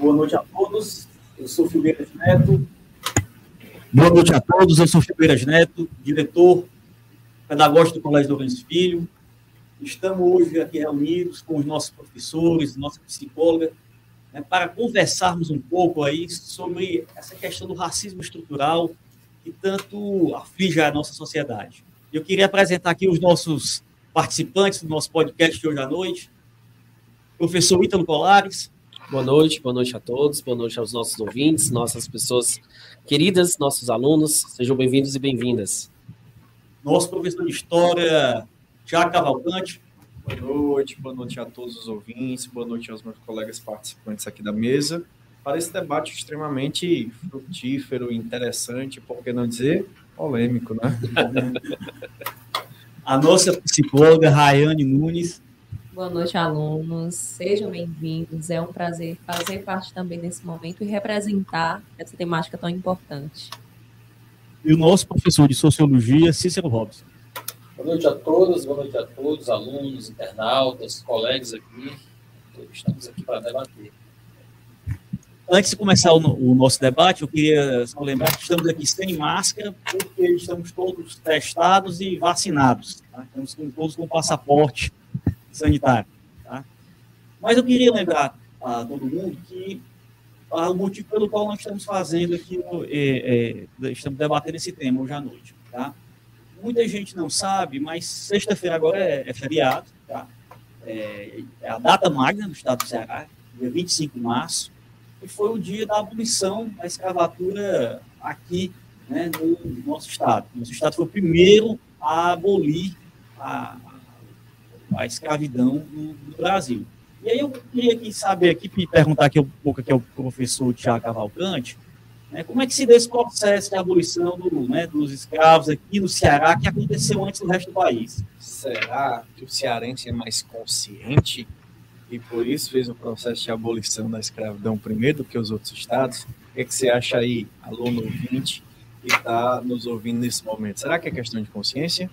Boa noite a todos. Eu sou Filgueiras Neto. Boa noite a todos. Eu sou Filgueiras Neto, diretor pedagógico do Colégio Lourenço Filho. Estamos hoje aqui reunidos com os nossos professores, nossa psicóloga, né, para conversarmos um pouco aí sobre essa questão do racismo estrutural que tanto aflige a nossa sociedade. Eu queria apresentar aqui os nossos participantes do nosso podcast de hoje à noite. Professor Ítalo Colares. Boa noite, boa noite a todos, boa noite aos nossos ouvintes, nossas pessoas queridas, nossos alunos, sejam bem-vindos e bem-vindas. Nosso professor de História, Tiago Cavalcante. Boa noite, boa noite a todos os ouvintes, boa noite aos meus colegas participantes aqui da mesa, para esse debate extremamente frutífero, interessante, por que não dizer polêmico, né? a nossa psicóloga, Rayane Nunes. Boa noite, alunos. Sejam bem-vindos. É um prazer fazer parte também desse momento e representar essa temática tão importante. E o nosso professor de Sociologia, Cícero Robson. Boa noite a todas, boa noite a todos, alunos, internautas, colegas aqui. Estamos aqui para debater. Antes de começar o, o, nosso debate, eu queria só lembrar que estamos aqui sem máscara, porque estamos todos testados e vacinados. Tá? Estamos todos com passaporte sanitário. Tá? Mas eu queria lembrar a todo mundo que ah, o motivo pelo qual nós estamos fazendo aqui, é, é, estamos debatendo esse tema hoje à noite. Tá? Muita gente não sabe, mas sexta-feira agora é, é feriado, tá? É, é, a data magna do estado do Ceará, dia 25 de março, e foi o dia da abolição da escravatura aqui né, no nosso estado. Nosso estado foi o primeiro a abolir a, a escravidão no, Brasil. E aí eu queria aqui saber, aqui, perguntar aqui um pouco aqui ao professor Tiago Cavalcante, né, como é que se deu esse processo de abolição do, né, dos escravos aqui no Ceará, que aconteceu antes no resto do país? Será que o cearense é mais consciente e por isso fez o processo de abolição da escravidão primeiro do que os outros estados? O que, é que você acha aí, aluno ouvinte, que está nos ouvindo nesse momento? Será que é questão de consciência?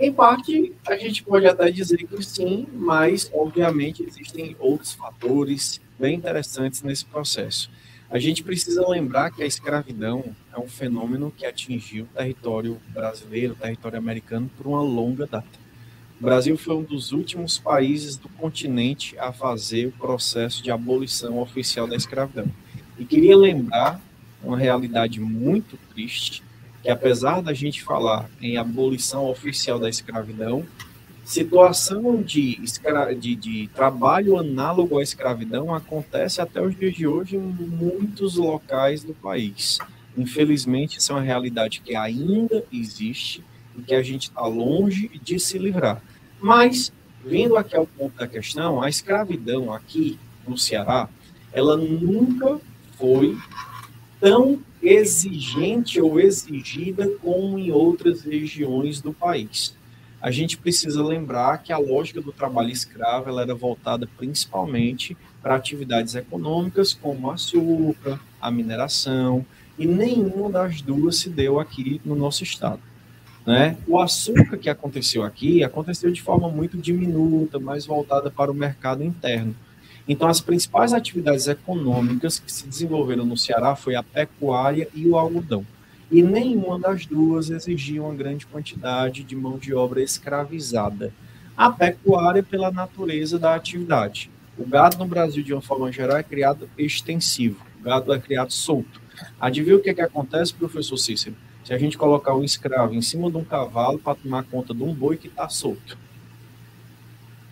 Em parte, a gente pode até dizer que sim, mas, obviamente, existem outros fatores bem interessantes nesse processo. A gente precisa lembrar que a escravidão é um fenômeno que atingiu o território brasileiro, o território americano, por uma longa data. O Brasil foi um dos últimos países do continente a fazer o processo de abolição oficial da escravidão. E queria lembrar uma realidade muito triste, que apesar da gente falar em abolição oficial da escravidão, situação de, escra de, de, trabalho análogo à escravidão acontece até os dias de hoje em muitos locais do país. Infelizmente, isso é uma realidade que ainda existe e que a gente está longe de se livrar. Mas, vindo aqui ao ponto da questão, a escravidão aqui no Ceará, ela nunca foi tão exigente ou exigida como em outras regiões do país. A gente precisa lembrar que a lógica do trabalho escravo ela era voltada principalmente para atividades econômicas como açúcar, a mineração, e nenhuma das duas se deu aqui no nosso estado. Né? O açúcar que aconteceu aqui aconteceu de forma muito diminuta, mais voltada para o mercado interno. Então, as principais atividades econômicas que se desenvolveram no Ceará foi a pecuária e o algodão. E nenhuma das duas exigia uma grande quantidade de mão de obra escravizada. A pecuária, pela natureza da atividade. O gado no Brasil, de uma forma geral, é criado extensivo. O gado é criado solto. Adivinha o que, é que acontece, professor Cícero? Se a gente colocar um escravo em cima de um cavalo para tomar conta de um boi que está solto.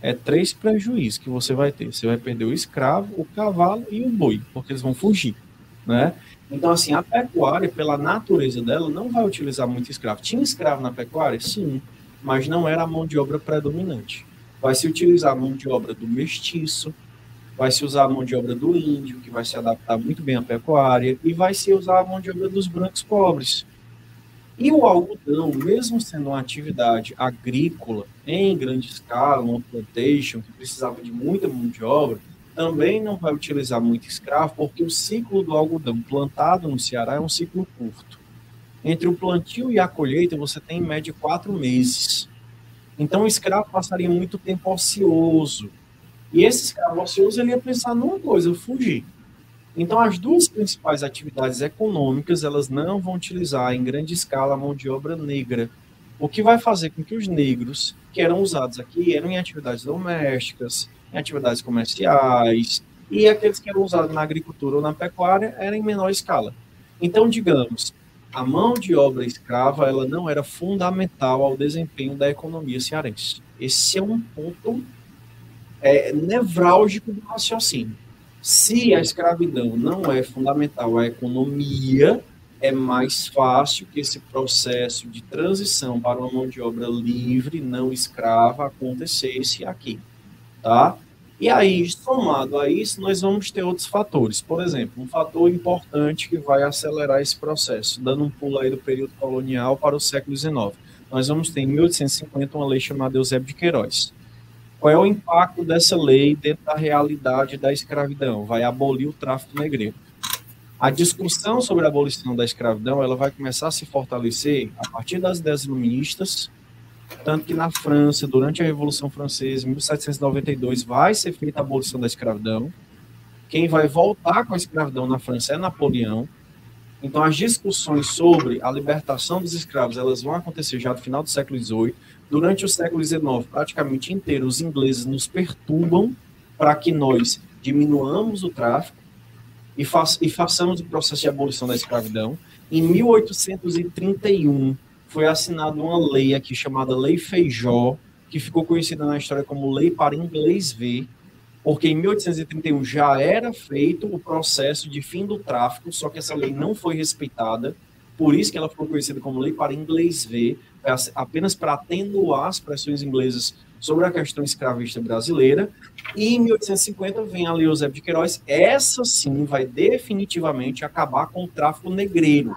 É três prejuízos que você vai ter. Você vai perder o escravo, o cavalo e o boi, porque eles vão fugir, né? Então, assim, a pecuária, pela natureza dela, não vai utilizar muito escravo. Tinha escravo na pecuária? Sim, mas não era a mão de obra predominante. Vai se utilizar a mão de obra do mestiço, vai se usar a mão de obra do índio, que vai se adaptar muito bem à pecuária, e vai se usar a mão de obra dos brancos pobres, e o algodão, mesmo sendo uma atividade agrícola em grande escala, uma plantation que precisava de muita mão de obra, também não vai utilizar muito escravo, porque o ciclo do algodão plantado no Ceará é um ciclo curto. Entre o plantio e a colheita, você tem em média quatro meses. Então, o escravo passaria muito tempo ocioso. E esse escravo ocioso ele ia pensar numa coisa, fugir. Então, as duas principais atividades econômicas, elas não vão utilizar em grande escala a mão de obra negra, o que vai fazer com que os negros que eram usados aqui eram em atividades domésticas, em atividades comerciais, e aqueles que eram usados na agricultura ou na pecuária eram em menor escala. Então, digamos, a mão de obra escrava ela não era fundamental ao desempenho da economia cearense. Esse é um ponto é, nevrálgico do raciocínio. Se a escravidão não é fundamental à economia, é mais fácil que esse processo de transição para uma mão de obra livre, não escrava, acontecesse aqui, tá? E aí, somado a isso, nós vamos ter outros fatores. Por exemplo, um fator importante que vai acelerar esse processo, dando um pulo aí do período colonial para o século XIX. Nós vamos ter em 1850 uma lei chamada Eusébio de Queiroz. Qual é o impacto dessa lei dentro da realidade da escravidão? Vai abolir o tráfico negreiro. A discussão sobre a abolição da escravidão ela vai começar a se fortalecer a partir das ideias iluministas, tanto que na França, durante a Revolução Francesa, em 1792, vai ser feita a abolição da escravidão. Quem vai voltar com a escravidão na França é Napoleão. Então, as discussões sobre a libertação dos escravos elas vão acontecer já no final do século XVIII. Durante o século XIX, praticamente inteiro, os ingleses nos perturbam para que nós diminuamos o tráfico e, fa e façamos o processo de abolição da escravidão. Em 1831, foi assinada uma lei aqui chamada Lei Feijó, que ficou conhecida na história como Lei para Inglês Ver, porque em 1831 já era feito o processo de fim do tráfico, só que essa lei não foi respeitada, por isso que ela ficou conhecida como Lei para Inglês Ver, apenas para atenuar as pressões inglesas sobre a questão escravista brasileira. E em 1850 vem a Lei Eusébio de Queiroz, essa sim vai definitivamente acabar com o tráfico negreiro.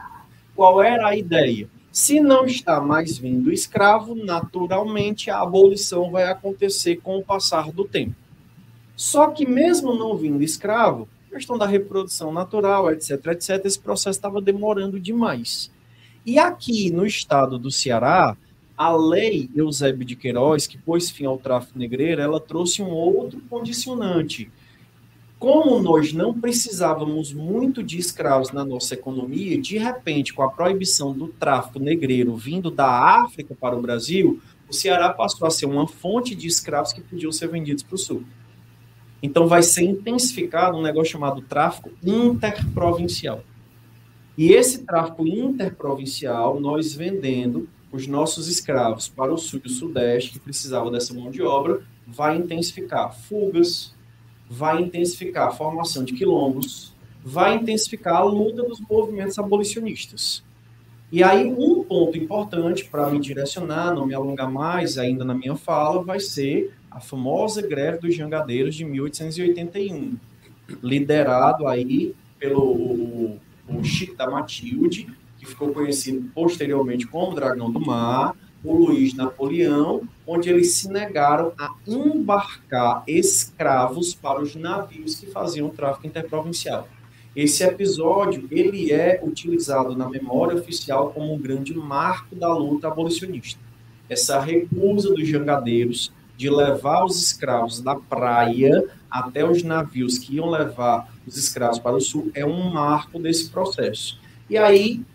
Qual era a ideia? Se não está mais vindo escravo, naturalmente a abolição vai acontecer com o passar do tempo. Só que mesmo não vindo escravo, questão da reprodução natural, etc, etc, esse processo estava demorando demais. E aqui no estado do Ceará, a lei Eusébio de Queiroz, que pôs fim ao tráfico negreiro, ela trouxe um outro condicionante, como nós não precisávamos muito de escravos na nossa economia, de repente, com a proibição do tráfico negreiro vindo da África para o Brasil, o Ceará passou a ser uma fonte de escravos que podiam ser vendidos para o Sul. Então, vai ser intensificado um negócio chamado tráfico interprovincial. E esse tráfico interprovincial, nós vendendo os nossos escravos para o Sul e o Sudeste, que precisavam dessa mão de obra, vai intensificar fugas, vai intensificar a formação de quilombos, vai intensificar a luta dos movimentos abolicionistas. E aí, um ponto importante para me direcionar, não me alongar mais ainda na minha fala, vai ser a famosa greve dos jangadeiros de 1881, liderado aí pelo o, Chico da Matilde, que ficou conhecido posteriormente como Dragão do Mar, o Luiz Napoleão, onde eles se negaram a embarcar escravos para os navios que faziam tráfico interprovincial. Esse episódio ele é utilizado na memória oficial como um grande marco da luta abolicionista. Essa recusa dos jangadeiros de levar os escravos da praia até os navios que iam levar os escravos para o sul é um marco desse processo. E aí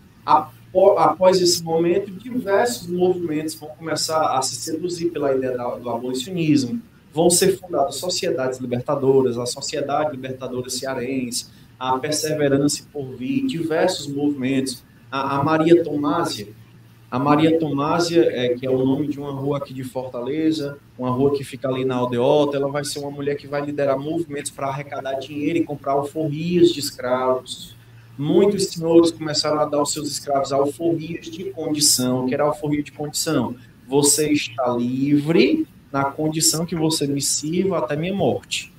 após esse momento, diversos movimentos vão começar a se seduzir pela ideia do abolicionismo. Vão ser fundadas sociedades libertadoras, a Sociedade Libertadora Cearense, a Perseverança por Vir, diversos movimentos. A Maria Tomásia, a Maria Tomásia, é, que é o nome de uma rua aqui de Fortaleza, uma rua que fica ali na Aldeota, ela vai ser uma mulher que vai liderar movimentos para arrecadar dinheiro e comprar alforrias de escravos muitos senhores começaram a dar aos seus escravos alforrias de condição, que era alforria de condição. Você está livre na condição que você me sirva até minha morte.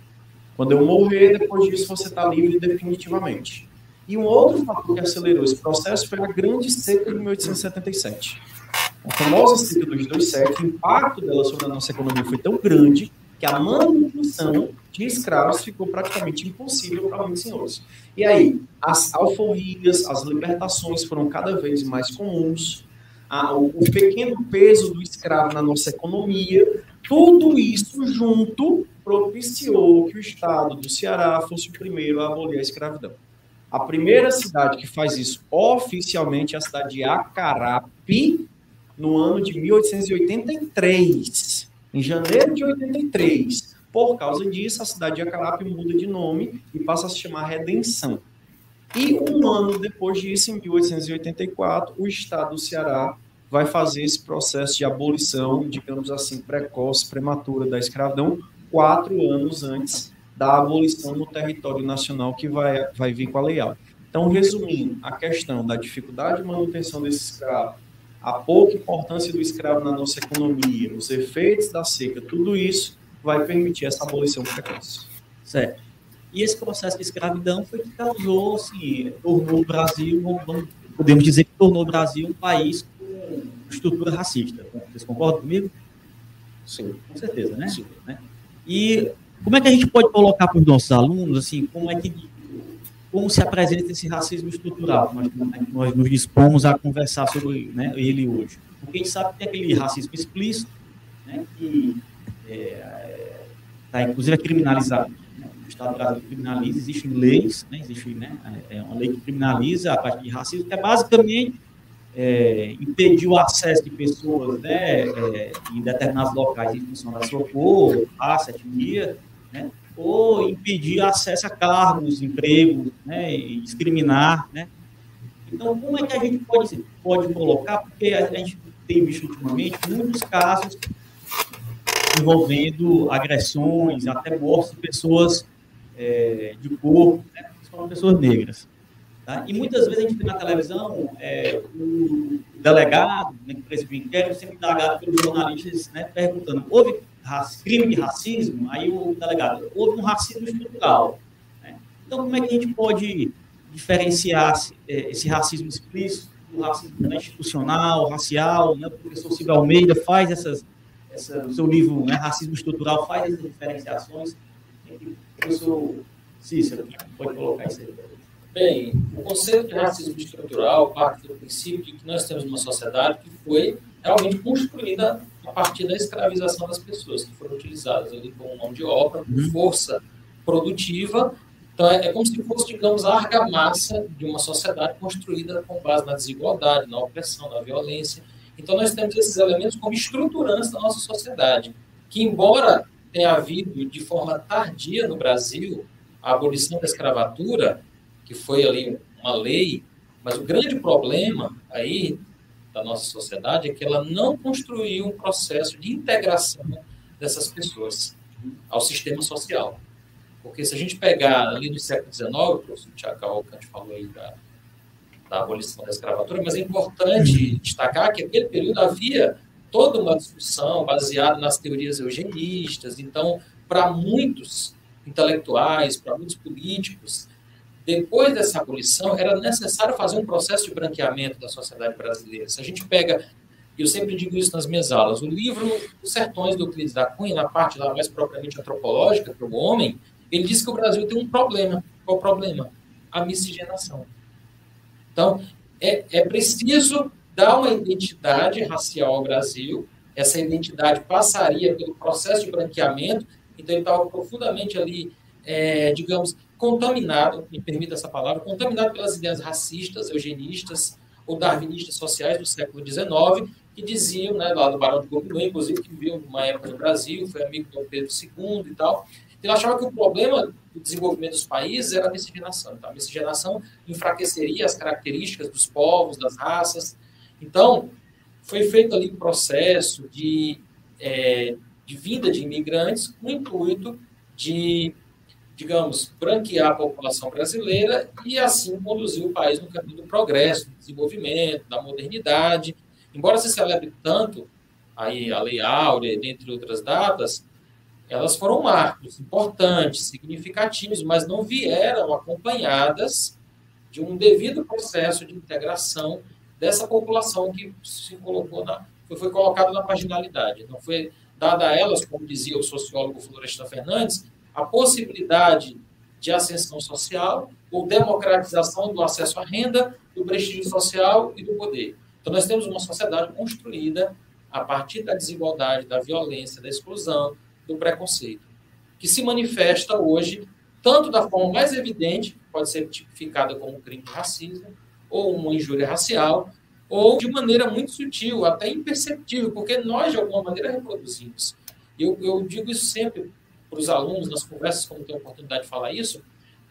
Quando eu morrer, depois disso você está livre definitivamente. E um outro fator que acelerou esse processo foi a grande seca de 1877. A famosa seca dos 27, o impacto dela sobre a nossa economia foi tão grande que a manutenção de escravos ficou praticamente impossível para muitos senhores. E aí, as alforrias, as libertações foram cada vez mais comuns, a, o, o, pequeno peso do escravo na nossa economia Tudo isso junto propiciou que o estado do Ceará fosse o primeiro a abolir a escravidão. A primeira cidade que faz isso oficialmente é a cidade de Acarape, no ano de 1883, em janeiro de 83. Por causa disso, a cidade de Acarape muda de nome e passa a se chamar Redenção. E um ano depois disso, em 1884, o estado do Ceará vai fazer esse processo de abolição, digamos assim, precoce, prematura da escravidão, quatro anos antes da abolição no território nacional que vai, vai vir com a Lei Áurea. Então, resumindo, a questão da dificuldade de manutenção desse escravo, a pouca importância do escravo na nossa economia, os efeitos da seca, tudo isso vai permitir essa abolição precoce. Certo. E esse processo de escravidão foi que causou, assim, tornou o Brasil, podemos dizer que tornou o Brasil um país com estrutura racista. Vocês concordam comigo? Sim. Com certeza, né? Sim. Né? E como é que a gente pode colocar para os nossos alunos, assim, como é que como se apresenta esse racismo estrutural? Nós, nós nos dispomos a conversar sobre né, ele hoje. Porque a gente sabe que tem aquele racismo explícito, né, que está, é, tá, inclusive, é criminalizado. Né? O Estado brasileiro criminaliza, existem leis, né, existe né, é uma lei que criminaliza a parte de racismo, que é basicamente é, impedir o acesso de pessoas né, é, em determinados locais em função da sua cor, raça, etnia, né, ou impedir acesso a cargos, empregos, né, e discriminar, né. Então, como é que a gente pode, pode colocar? Porque a gente tem visto ultimamente muitos casos envolvendo agressões, até mortes de pessoas é, de cor, né, pessoas negras. Tá? E muitas vezes a gente vê na televisão é, o delegado, né, que preside inquérito, sempre indagado pelos jornalistas, né, perguntando: houve crime de racismo? Aí o delegado: houve um racismo estrutural. Né? Então, como é que a gente pode diferenciar é, esse racismo explícito do racismo né, institucional, racial? Né? O professor Silvio Almeida faz essas, essa, seu livro né, Racismo Estrutural faz essas diferenciações. Professor Cícero, pode colocar isso aí. Bem, o conceito de racismo estrutural parte do princípio de que nós temos uma sociedade que foi realmente construída a partir da escravização das pessoas, que foram utilizadas ali como mão de obra, uhum. força produtiva. Então, é, é, como se fosse, digamos, a argamassa de uma sociedade construída com base na desigualdade, na opressão, na violência. Então, nós temos esses elementos como estruturantes da nossa sociedade, que, embora tenha havido de forma tardia no Brasil a abolição da escravatura, que foi ali uma lei, mas o grande problema aí da nossa sociedade é que ela não construiu um processo de integração dessas pessoas ao sistema social. Porque se a gente pegar ali no século XIX, o professor Tiago Cavalcante falou aí da, da abolição da escravatura, mas é importante destacar que naquele período havia toda uma discussão baseada nas teorias eugenistas. Então, para muitos intelectuais, para muitos políticos, depois dessa abolição, era necessário fazer um processo de branqueamento da sociedade brasileira. Se a gente pega, eu sempre digo isso nas minhas aulas, o livro Os Sertões do Euclides da Cunha, na parte lá mais propriamente antropológica para o homem, ele diz que o Brasil tem um problema. Qual o problema? A miscigenação. Então, é, é preciso dar uma identidade racial ao Brasil, essa identidade passaria pelo processo de branqueamento, então ele estava profundamente ali, é, digamos, contaminado, me permita essa palavra, contaminado pelas ideias racistas, eugenistas ou darwinistas sociais do século XIX, que diziam, né, lá do Barão de Gobineau, inclusive, que viveu uma época no Brasil, foi amigo do Pedro II e tal, ele achava que o problema do desenvolvimento dos países era a miscigenação. Então, a miscigenação enfraqueceria as características dos povos, das raças. Então, foi feito ali um processo de, é, de vinda de imigrantes com o intuito de digamos, branquear a população brasileira e assim conduzir o país no caminho do progresso, do desenvolvimento, da modernidade. Embora se celebre tanto aí a Lei Áurea, dentre outras datas, elas foram marcos importantes, significativos, mas não vieram acompanhadas de um devido processo de integração dessa população que se colocou na foi, colocada na marginalidade. Não foi dada a elas, como dizia o sociólogo Florestan Fernandes, a possibilidade de ascensão social ou democratização do acesso à renda, do prestígio social e do poder. Então, nós temos uma sociedade construída a partir da desigualdade, da violência, da exclusão, do preconceito, que se manifesta hoje tanto da forma mais evidente, pode ser tipificada como crime de racismo, ou uma injúria racial, ou de maneira muito sutil, até imperceptível, porque nós, de alguma maneira, reproduzimos. Eu, eu digo isso sempre para os alunos, nas conversas, como tenho a oportunidade de falar isso,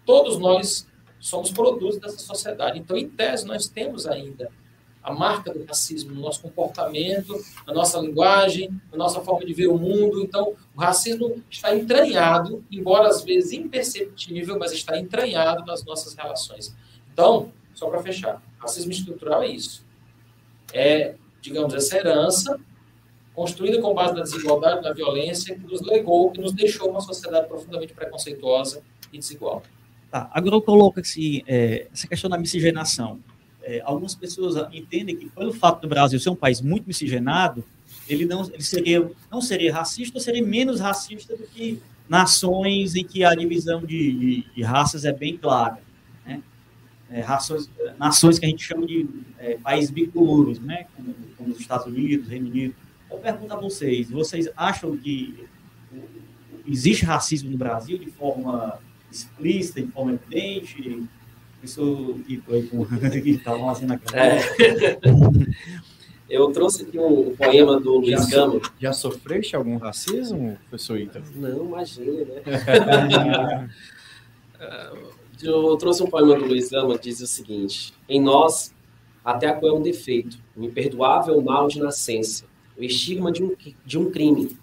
todos nós somos produtos dessa sociedade. Então, em tese, nós temos ainda a marca do racismo no nosso comportamento, na nossa linguagem, na nossa forma de ver o mundo. Então, o racismo está entranhado, embora às vezes imperceptível, mas está entranhado nas nossas relações. Então, só para fechar, racismo estrutural é isso. É, digamos, essa herança construída com base na desigualdade, na violência, que nos legou, que nos deixou uma sociedade profundamente preconceituosa e desigual. Tá, agora assim, é, essa questão da miscigenação. É, algumas pessoas entendem que, pelo fato do Brasil ser um país muito miscigenado, ele não, ele seria, não seria racista, seria menos racista do que nações em que a divisão de, de, de raças é bem clara. Né? É, nações que a gente chama de é, países bicolores, né? como, como os Estados Unidos, Reino Unido. Eu pergunto a vocês, vocês acham que existe racismo no Brasil de forma explícita, de forma evidente? Isso que foi com que estavam assim na é. Eu trouxe aqui um poema do Luiz Gama. Já sofreste algum racismo, professor Ita? Não, imagina, né? Eu trouxe um poema do Luiz Gama que diz o seguinte: Em nós, até a cor é um defeito, um imperdoável mal de nascença, o estigma de um, de um crime.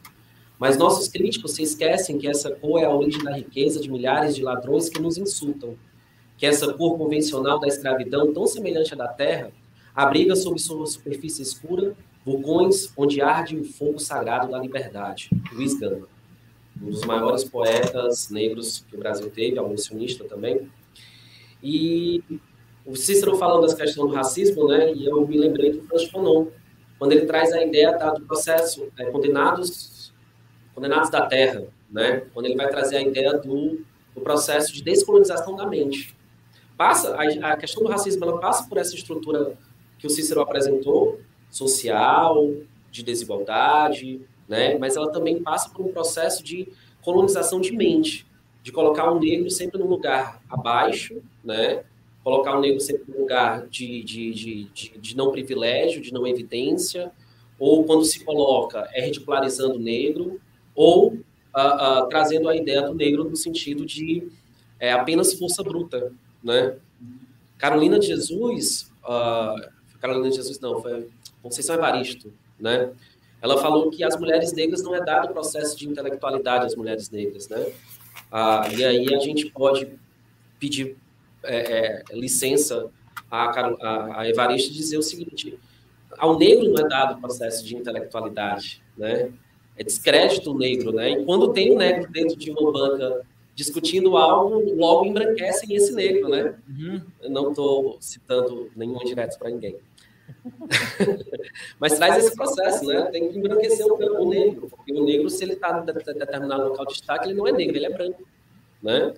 Mas nossos críticos se esquecem que essa cor é a origem da riqueza de milhares de ladrões que nos insultam, que essa cor convencional da escravidão, tão semelhante à da terra, abriga sob sua superfície escura vulcões onde arde o fogo sagrado da liberdade. Luiz Gama, um dos maiores poetas negros que o Brasil teve, abolicionista também. E o Cícero falando das questões do racismo, né, e eu me lembrei do Franz Fanon, quando ele traz a ideia do processo é, condenados condenados da terra, né, quando ele vai trazer a ideia do, do processo de descolonização da mente passa a, a questão do racismo ela passa por essa estrutura que o Cícero apresentou, social, de desigualdade, né? Mas ela também passa por um processo de colonização de mente, de colocar o negro sempre num lugar abaixo, né? Colocar o negro sempre num lugar de, de, de, de, de não privilégio, de não evidência, ou quando se coloca é ridicularizando o negro, ou uh, uh, trazendo a ideia do negro no sentido de é, apenas força bruta, né? Carolina de Jesus, uh, Carolina de Jesus não, foi Conceição Evaristo, né? Ela falou que as mulheres negras não é dado o processo de intelectualidade às mulheres negras, né? Ah, e aí a gente pode pedir é, é, licença a, a, a Evaristo dizer o seguinte: ao negro não é dado o processo de intelectualidade, né? É descrédito o negro, né? E quando tem um negro dentro de uma banca discutindo algo, logo embranquecem esse negro, né? Uhum. Não estou citando nenhum direto para ninguém. Mas traz esse processo, né? Tem que embranquecer o, o negro, porque o negro, se ele está em determinado local de destaque, ele não é negro, ele é branco, né?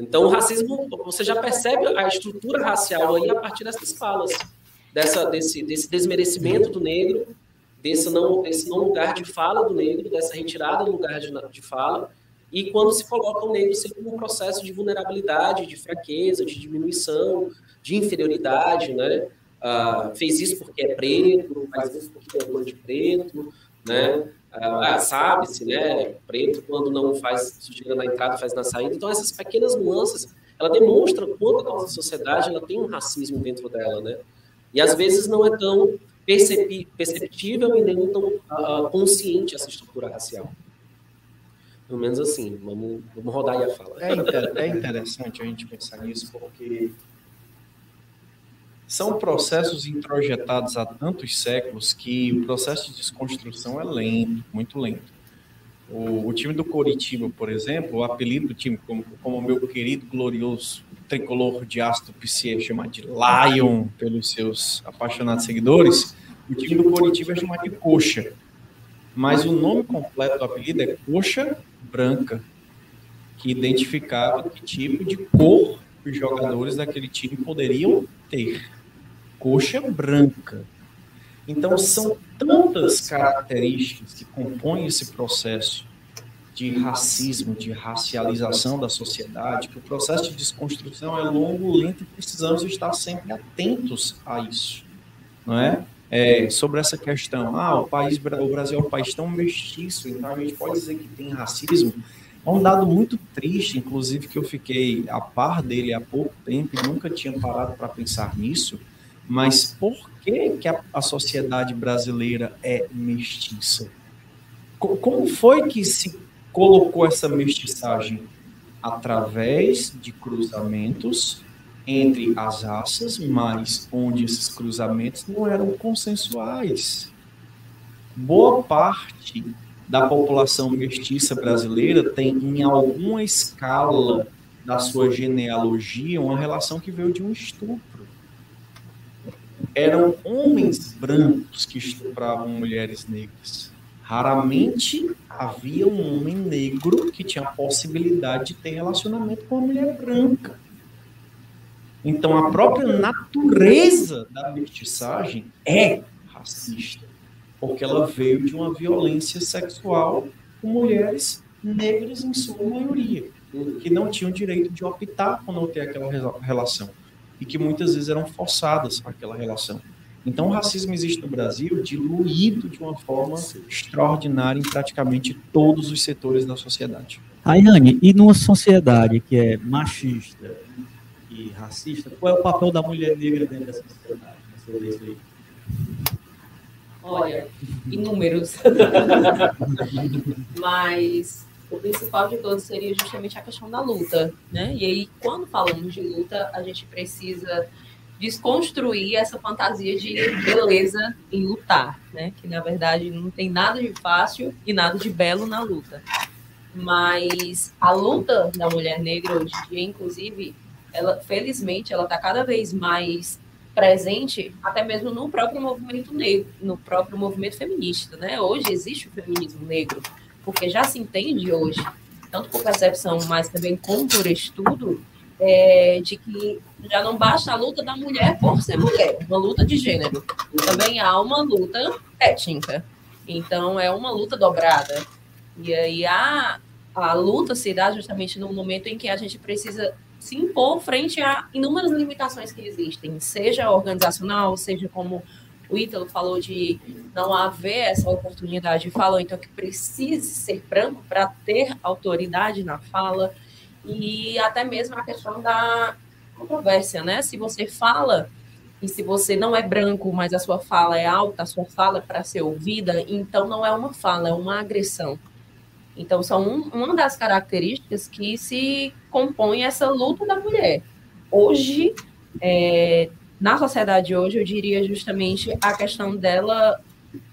Então, o racismo, você já percebe a estrutura racial aí a partir dessas falas, dessa, desse, desse desmerecimento do negro, desse não, desse não lugar de fala do negro, dessa retirada do lugar de, de fala, e quando se coloca o negro sempre num processo de vulnerabilidade, de fraqueza, de diminuição, de inferioridade, né? Ah, fez isso porque é preto, faz isso porque é cor de preto, né? Ah, Sabe-se, né? Preto quando não faz sujeira na entrada, faz na saída. Então, essas pequenas nuances, ela demonstra quanto a nossa sociedade ela tem um racismo dentro dela, né? E às vezes não é tão perceptível e nem tão uh, consciente essa estrutura racial. Pelo menos assim, vamos, vamos rodar aí a fala. É, inter, é interessante a gente pensar nisso, porque são processos introjetados há tantos séculos que o processo de desconstrução é lento, muito lento. O, o time do Coritiba, por exemplo, o apelido do time, como, o meu querido, glorioso tricolor de Astro é chamado de Lion pelos seus apaixonados seguidores, o time do Coritiba é chamado de Coxa. Mas o nome completo do apelido é Coxa branca, que identificava que tipo de cor os jogadores daquele time poderiam ter. Coxa branca. Então são tantas características que compõem esse processo de racismo, de racialização da sociedade, que o processo de desconstrução é longo, lento e precisamos estar sempre atentos a isso, não é? é sobre essa questão, ah, o país, o Brasil é um país tão mestiço, então a gente pode dizer que tem racismo. É um dado muito triste, inclusive que eu fiquei a par dele há pouco tempo e nunca tinha parado para pensar nisso. Mas por que, que a, a sociedade brasileira é mestiça? Como foi que se colocou essa mestiçagem através de cruzamentos entre as raças, mas onde esses cruzamentos não eram consensuais. Boa parte da população mestiça brasileira tem, em alguma escala da sua genealogia, uma relação que veio de um estupro. Eram homens brancos que estupravam mulheres negras. Raramente havia um homem negro que tinha a possibilidade de ter relacionamento com uma mulher branca. Então, a própria natureza da mestiçagem é racista, porque ela veio de uma violência sexual com mulheres negras em sua maioria, que não tinham direito de optar por não ter aquela relação e que muitas vezes eram forçadas àquela relação. Então, o racismo existe no Brasil diluído de uma forma extraordinária em praticamente todos os setores da sociedade. Ayane, e numa sociedade que é machista e racista, qual é o papel da mulher negra dentro dessa sociedade? Aí? Olha, inúmeros. Mas o principal de todos seria justamente a questão da luta, né? E aí, quando falamos de luta, a gente precisa desconstruir essa fantasia de beleza em lutar, né? Que na verdade não tem nada de fácil e nada de belo na luta. Mas a luta da mulher negra hoje em dia, inclusive, ela felizmente ela está cada vez mais presente até mesmo no próprio movimento negro, no próprio movimento feminista, né? Hoje existe o feminismo negro, porque já se entende hoje, tanto por percepção, mas também como por estudo, é, de que já não basta a luta da mulher por ser mulher, uma luta de gênero. Também há uma luta étnica. Então, é uma luta dobrada. E aí a, a luta se dá justamente no momento em que a gente precisa se impor frente a inúmeras limitações que existem, seja organizacional, seja como o Ítalo falou de não haver essa oportunidade, falou então que precise ser branco para ter autoridade na fala, e até mesmo a questão da controvérsia, né? Se você fala e se você não é branco, mas a sua fala é alta, a sua fala é para ser ouvida, então não é uma fala, é uma agressão. Então, são um, uma das características que se compõe essa luta da mulher. Hoje, é, na sociedade hoje, eu diria justamente a questão dela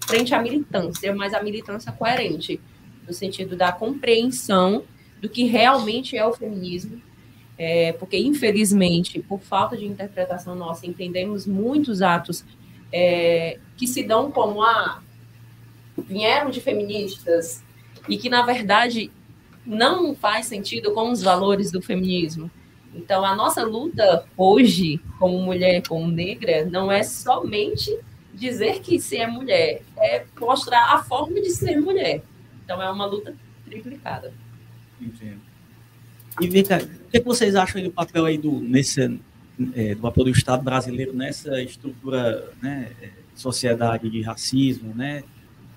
frente à militância, mas a militância coerente, no sentido da compreensão do que realmente é o feminismo, é, porque infelizmente, por falta de interpretação nossa, entendemos muitos atos é, que se dão como ah, vieram de feministas e que na verdade não faz sentido com os valores do feminismo. Então, a nossa luta hoje, como mulher, como negra, não é somente dizer que se é mulher, é mostrar a forma de ser mulher. Então, é uma luta triplicada. Entendo. E vem cá, o que, vocês acham do papel aí do, nesse, é, do papel do Estado brasileiro nessa estrutura, né, sociedade de racismo, né,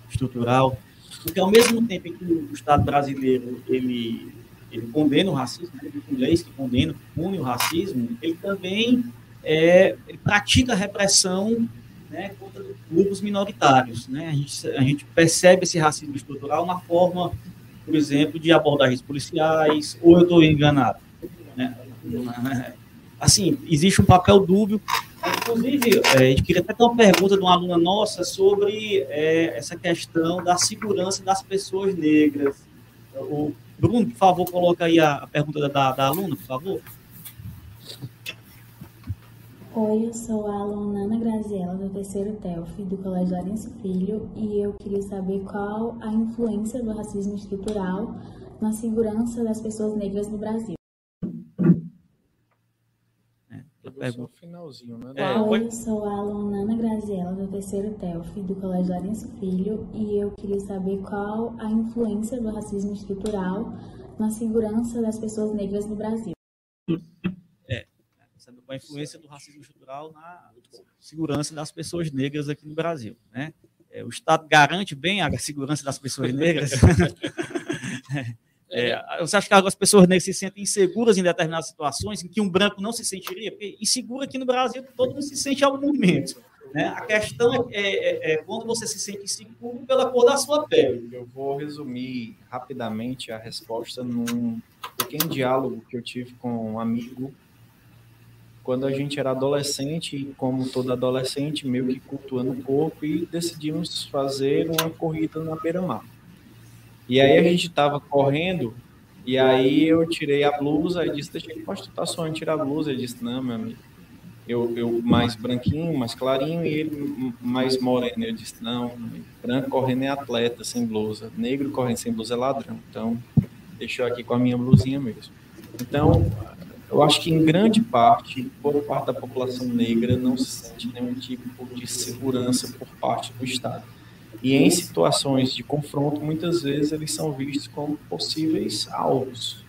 estrutural? Porque ao mesmo tempo que o Estado brasileiro ele, ele condena o racismo, né, ele tem leis que condenam, que o racismo, ele também é, ele pratica repressão né, contra grupos minoritários. Né? A, gente, a gente percebe esse racismo estrutural na forma por exemplo, de abordagens policiais, ou eu estou enganado? Né? Assim, existe um papel dúbio. Inclusive, é, a gente queria até ter uma pergunta de uma aluna nossa sobre é, essa questão da segurança das pessoas negras. Bruno, por favor, coloca aí a, pergunta da, da aluna, por favor. Oi, eu sou a aluna Ana Graziela, do terceiro TELF, do Colégio Arenso Filho, e eu queria saber qual a influência do racismo estrutural na segurança das pessoas negras no Brasil. É, pergunta. finalzinho, né? É, eu sou a aluna Ana Graziela, do terceiro TELF, do Colégio Arenso Filho, e eu queria saber qual a influência do racismo estrutural na segurança das pessoas negras no Brasil. sabe, com a influência do racismo estrutural na segurança das pessoas negras aqui no Brasil. Né? É, o Estado garante bem a segurança das pessoas negras. É, você acha que as pessoas negras se sentem inseguras em determinadas situações em que um branco não se sentiria? Porque inseguro aqui no Brasil todo mundo se sente em algum momento. Né? A questão é, é- é quando você se sente inseguro pela cor da sua pele. Eu vou resumir rapidamente a resposta num pequeno diálogo que eu tive com um amigo quando a gente era adolescente, e como todo adolescente, meio que cultuando o corpo, e decidimos fazer uma corrida na beira-mar. E aí a gente estava correndo, e aí eu tirei a blusa, e disse, deixa eu posso estar sonhando tirar a blusa? Ele disse, não, meu amigo, eu, eu mais branquinho, mais clarinho, e ele mais moreno. Eu disse, não, branco correndo é atleta, sem blusa. Negro correndo sem blusa é ladrão. Então, deixou aqui com a minha blusinha mesmo. Então, eu acho que em grande parte, boa parte da população negra não se sente nenhum tipo de segurança por parte do Estado. E em situações de confronto, muitas vezes eles são vistos como possíveis alvos.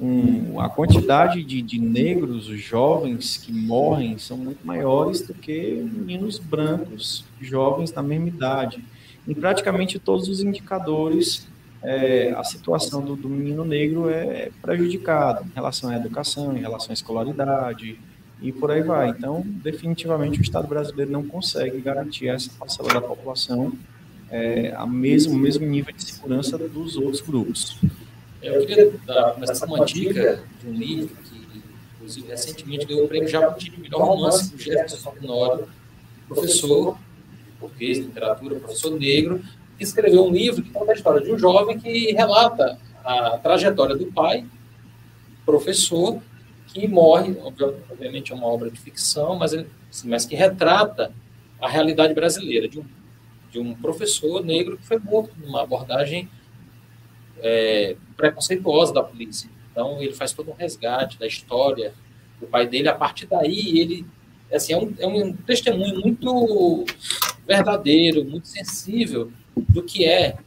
Um, a quantidade de, de negros jovens que morrem são muito maiores do que meninos brancos jovens da mesma idade. Em praticamente todos os indicadores, é, a situação do, do menino negro é prejudicada em relação à educação, em relação à escolaridade e por aí vai. Então, definitivamente, o Estado brasileiro não consegue garantir essa parcela da população é, a mesmo, o mesmo nível de segurança dos outros grupos. Eu queria dar, começar com uma dica de um livro que, inclusive, recentemente ganhou o prêmio Jabuti de melhor romance do Jefferson Tenório, professor português literatura, professor negro, que escreveu um livro que conta a história de um jovem que relata a trajetória do pai, professor, que morre, obviamente é uma obra de ficção, mas, ele, mas que retrata a realidade brasileira de um, de um professor negro que foi morto numa abordagem é, preconceituosa da polícia. Então, ele faz todo um resgate da história do pai dele. A partir daí, ele assim, é, um, é um testemunho muito verdadeiro, muito sensível do que é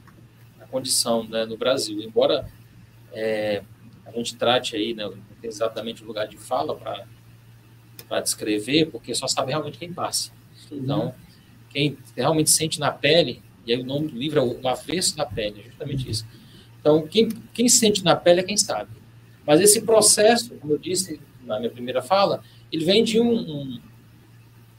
a condição né, no Brasil. Embora é, a gente trate aí né, exatamente o lugar de fala para descrever, porque só sabe realmente quem passa. Então, quem realmente sente na pele, e aí o nome do livro é O Avesso da Pele, é justamente isso. Então, quem, quem sente na pele é quem sabe. Mas esse processo, como eu disse na minha primeira fala, ele vem de, um, um,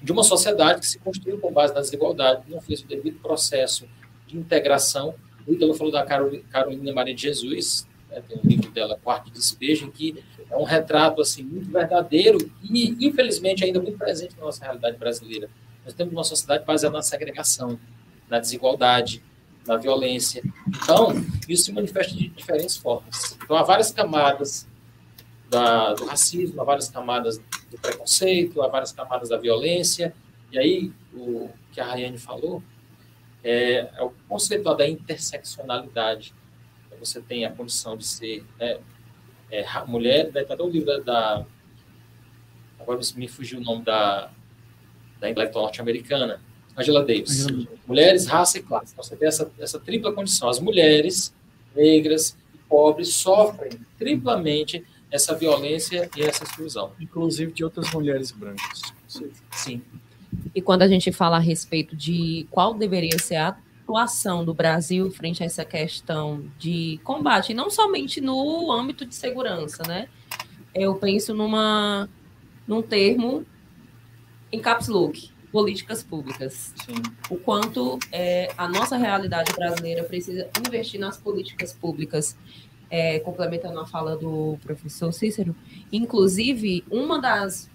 de uma sociedade que se construiu com base na desigualdade, não fez o devido processo de integração. O Ítalo falou da Carolina Maria de Jesus, né, tem um livro dela, Quarto de Despejo, que é um retrato assim, muito verdadeiro e, infelizmente, ainda muito presente na nossa realidade brasileira. Nós temos uma sociedade baseada na segregação, na desigualdade, na violência. Então, isso se manifesta de diferentes formas. Então, há várias camadas da, do racismo, há várias camadas do preconceito, há várias camadas da violência. E aí, o que a Rayane falou é, é o conceito da interseccionalidade. Você tem a condição de ser né, é, mulher, né, até o livro da, Agora me fugiu o nome da, da intelectual norte-americana, Angela Davis. Angela. Mulheres, raça e classe. Então, você tem essa, essa tripla condição. As mulheres negras e pobres sofrem triplamente essa violência e essa exclusão. Inclusive de outras mulheres brancas. Sim. E quando a gente fala a respeito de qual deveria ser a atuação do Brasil frente a essa questão de combate, não somente no âmbito de segurança, né? Eu penso numa, num termo em caps look, políticas públicas. Sim. O quanto é, a nossa realidade brasileira precisa investir nas políticas públicas, é, complementando a fala do professor Cícero. Inclusive, uma das,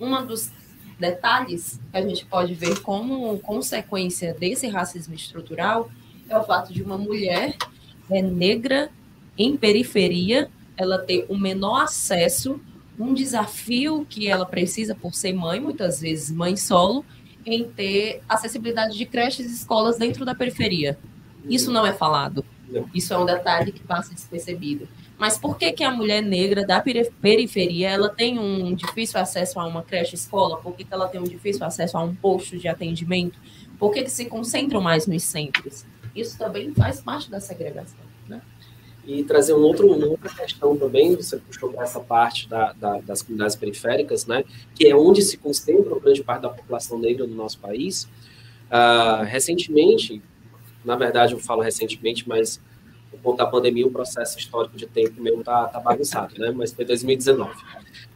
uma dos detalhes que a gente pode ver como consequência desse racismo estrutural é o fato de uma mulher é, negra em periferia ela ter o menor acesso, um desafio que ela precisa por ser mãe, muitas vezes mãe solo, em ter acessibilidade de creches e escolas dentro da periferia. Isso não é falado. Isso é um detalhe que passa despercebido. Mas por que, que a mulher negra da peri- periferia ela tem um difícil acesso a uma creche escola? Por que, que ela tem um difícil acesso a um posto de atendimento? Por que, que se concentram mais nos centros? Isso também faz parte da segregação. E trazer um outro, uma outra questão também, você puxou essa parte da, da- das comunidades periféricas, né, que é onde se concentra grande parte da população negra no nosso país. Ah, recentemente, na verdade eu falo recentemente, mas por conta da pandemia, o processo histórico de tempo meu tá, tá bagunçado, né, mas foi 2019.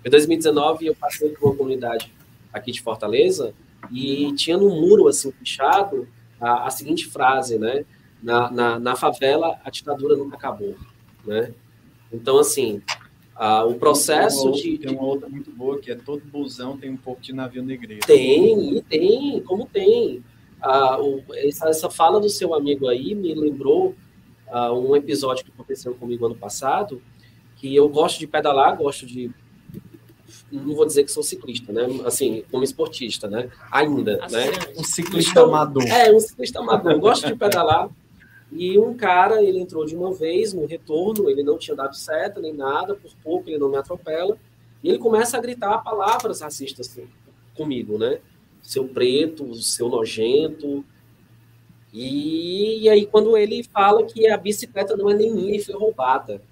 Em 2019 eu passei por uma comunidade aqui de Fortaleza e tinha no muro, assim, pichado, a, a seguinte frase, né, na, na, na favela a ditadura nunca acabou, né? Então, assim, ah, o processo tem uma, de, Tem uma outra muito boa, que é todo busão tem um pouco de navio negreiro. Tem, tem, como tem. Ah, o- essa, essa fala do seu amigo aí me lembrou ah, um episódio que aconteceu comigo ano passado, que eu gosto de pedalar, gosto de... Não vou dizer que sou ciclista, né? Assim, como esportista, né? Ainda, né? Um ciclista Então, amador. É, um ciclista amador. Eu gosto de pedalar. E um cara, ele entrou de uma vez no retorno, ele não tinha dado seta nem nada, por pouco ele não me atropela. E ele começa a gritar palavras racistas comigo, né? Seu preto, seu nojento. E, e aí, quando ele fala que a bicicleta não é nem minha e foi roubada.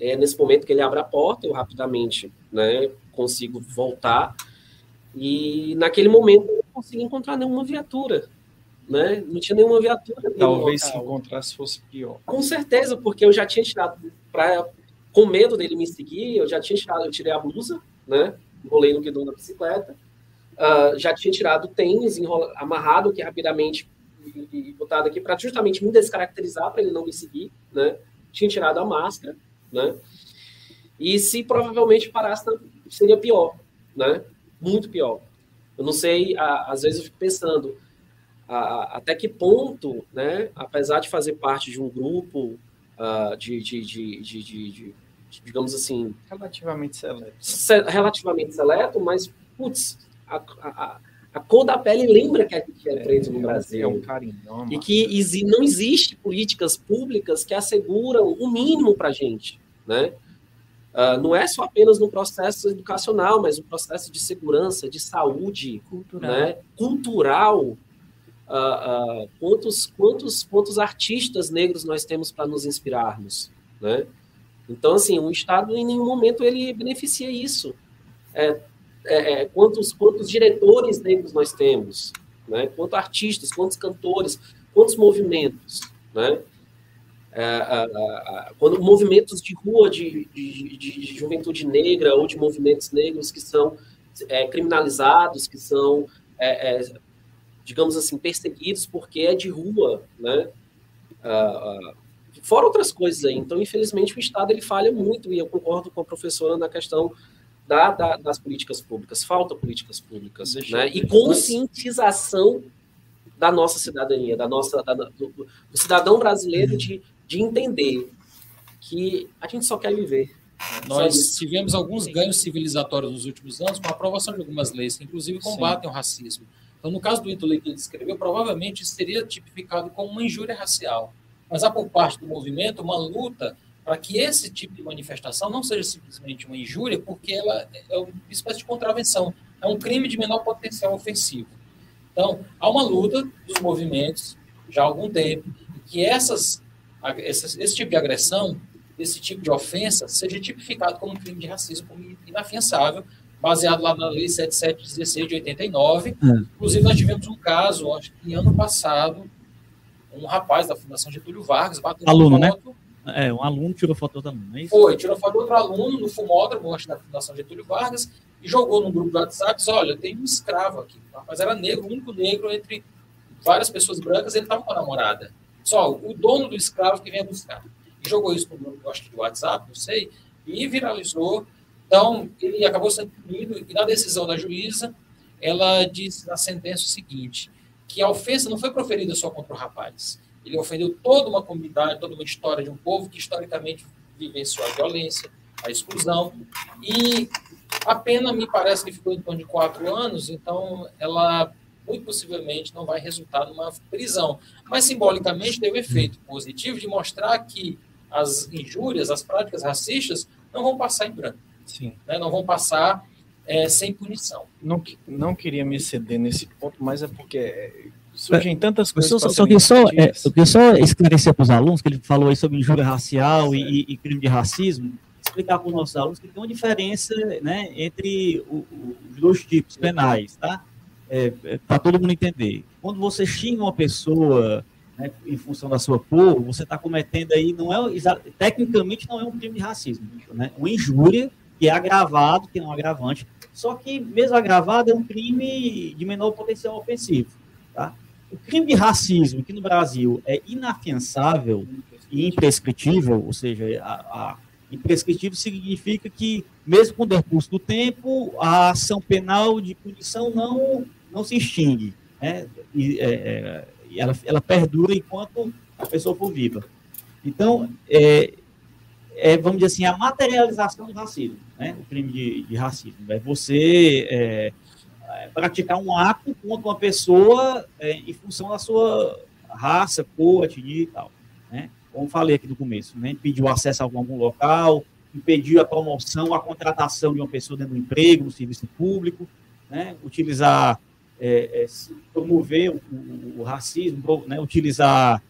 É nesse momento que ele abre a porta, eu rapidamente né, consigo voltar. E naquele momento eu não consegui encontrar nenhuma viatura. Né? Não tinha nenhuma viatura. Talvez se encontrasse fosse pior. Com certeza, porque eu já tinha tirado, pra, com medo dele me seguir, eu já tinha tirado, eu tirei a blusa, né? Enrolei no guidão da bicicleta, Ah, já tinha tirado o tênis, enrola- amarrado aqui rapidamente e, e botado aqui para justamente me descaracterizar, para ele não me seguir, né? Tinha tirado a máscara, né? E se provavelmente parasse, seria pior, né? Muito pior. Eu não sei, a- às vezes eu fico pensando, a- até que ponto, né, apesar de fazer parte de um grupo ah, de, de, de, de, digamos assim, Relativamente seleto. se- relativamente seleto, mas, putz, a, a, a cor da pele lembra que a gente é preto no É um Brasil. carinho. é uma E que não existe políticas públicas que asseguram o mínimo para a gente, né? Ah, não é só apenas no processo educacional, mas no processo de segurança, de saúde, Cultural. né, cultural. Ah, ah, quantos, quantos, quantos artistas negros nós temos para nos inspirarmos, né? Então, assim, o Estado em nenhum momento ele beneficia isso. É, é, é, quantos, quantos diretores negros nós temos, né? Quantos artistas, quantos cantores, quantos movimentos, né? É, quando movimentos de rua de, de, de- de juventude negra ou de movimentos negros que são é, criminalizados, que são, é, é, digamos assim, perseguidos porque é de rua, né? Ah, ah, fora outras coisas aí. Então, infelizmente, o Estado ele falha muito e eu concordo com a professora na questão da, da- das políticas públicas. Falta políticas públicas, Deixa né? E conscientização da nossa cidadania, da nossa, da- do, do cidadão brasileiro de, de entender que a gente só quer viver. Nós tivemos alguns ganhos civilizatórios nos últimos anos com a aprovação de algumas leis que, inclusive, Sim. combatem o racismo. Então, no caso do Ítalo que ele descreveu, provavelmente isso seria tipificado como uma injúria racial. Mas há por parte do movimento uma luta para que esse tipo de manifestação não seja simplesmente uma injúria, porque ela é uma espécie de contravenção, é um crime de menor potencial ofensivo. Então, há uma luta dos movimentos já há algum tempo que essas, esse tipo de agressão, esse tipo de ofensa, seja tipificado como um crime de racismo inafiançável, baseado lá na Lei 7716 de 89. É. Inclusive, nós tivemos um caso, acho que ano passado, um rapaz da Fundação Getúlio Vargas bateu Aluno, né? foto, É, um aluno tirou foto do outro aluno, é foi, tirou foto outro aluno no fumódromo, acho, da Fundação Getúlio Vargas, e jogou num grupo do WhatsApp, disse, olha, tem um escravo aqui. O rapaz era negro, o único negro entre várias pessoas brancas, ele estava com a namorada. Só o dono do escravo que vinha buscar. E jogou isso no grupo, acho que do WhatsApp, não sei, e viralizou. Então, ele acabou sendo punido, e na decisão da juíza, ela disse na sentença o seguinte, que a ofensa não foi proferida só contra o rapaz. Ele ofendeu toda uma comunidade, toda uma história de um povo que historicamente vivenciou a violência, a exclusão, e a pena me parece que ficou em torno de quatro anos, então ela muito possivelmente não vai resultar numa prisão. Mas simbolicamente teve um efeito positivo de mostrar que as injúrias, as práticas racistas não vão passar em branco, Sim. né? não vão passar é, sem punição. Não, que- não queria me exceder nesse ponto, mas é porque é, surgem tantas Eu coisas. só, só, queria só, é, eu queria só esclarecer para os alunos, que ele falou aí sobre injúria racial e, e- e crime de racismo, explicar para os nossos alunos que tem uma diferença né, entre o- o- os dois tipos penais, tá? para todo mundo entender. Quando você xinga uma pessoa né, em função da sua cor, você está cometendo aí, não é, tecnicamente não é um crime de racismo, né? Uma injúria que é agravado, que é um agravante, só que mesmo agravado é um crime de menor potencial ofensivo, tá? O crime de racismo aqui no Brasil é inafiançável e imprescritível, ou seja, a, a imprescritível significa que, mesmo com o decurso do tempo, a ação penal de punição não, não se extingue. Né? E, é, é, ela, ela perdura enquanto a pessoa for viva. Então, é, é, vamos dizer assim, a materialização do racismo, né? o crime de, de racismo. É você é, é, praticar um ato contra uma pessoa é, em função da sua raça, cor, etnia e tal. Né? Como falei aqui no começo, né? o acesso a algum, algum local, impedir a promoção, a contratação de uma pessoa dentro do emprego, no serviço público, né? utilizar, é, é, promover o, o- o racismo, né? utilizar,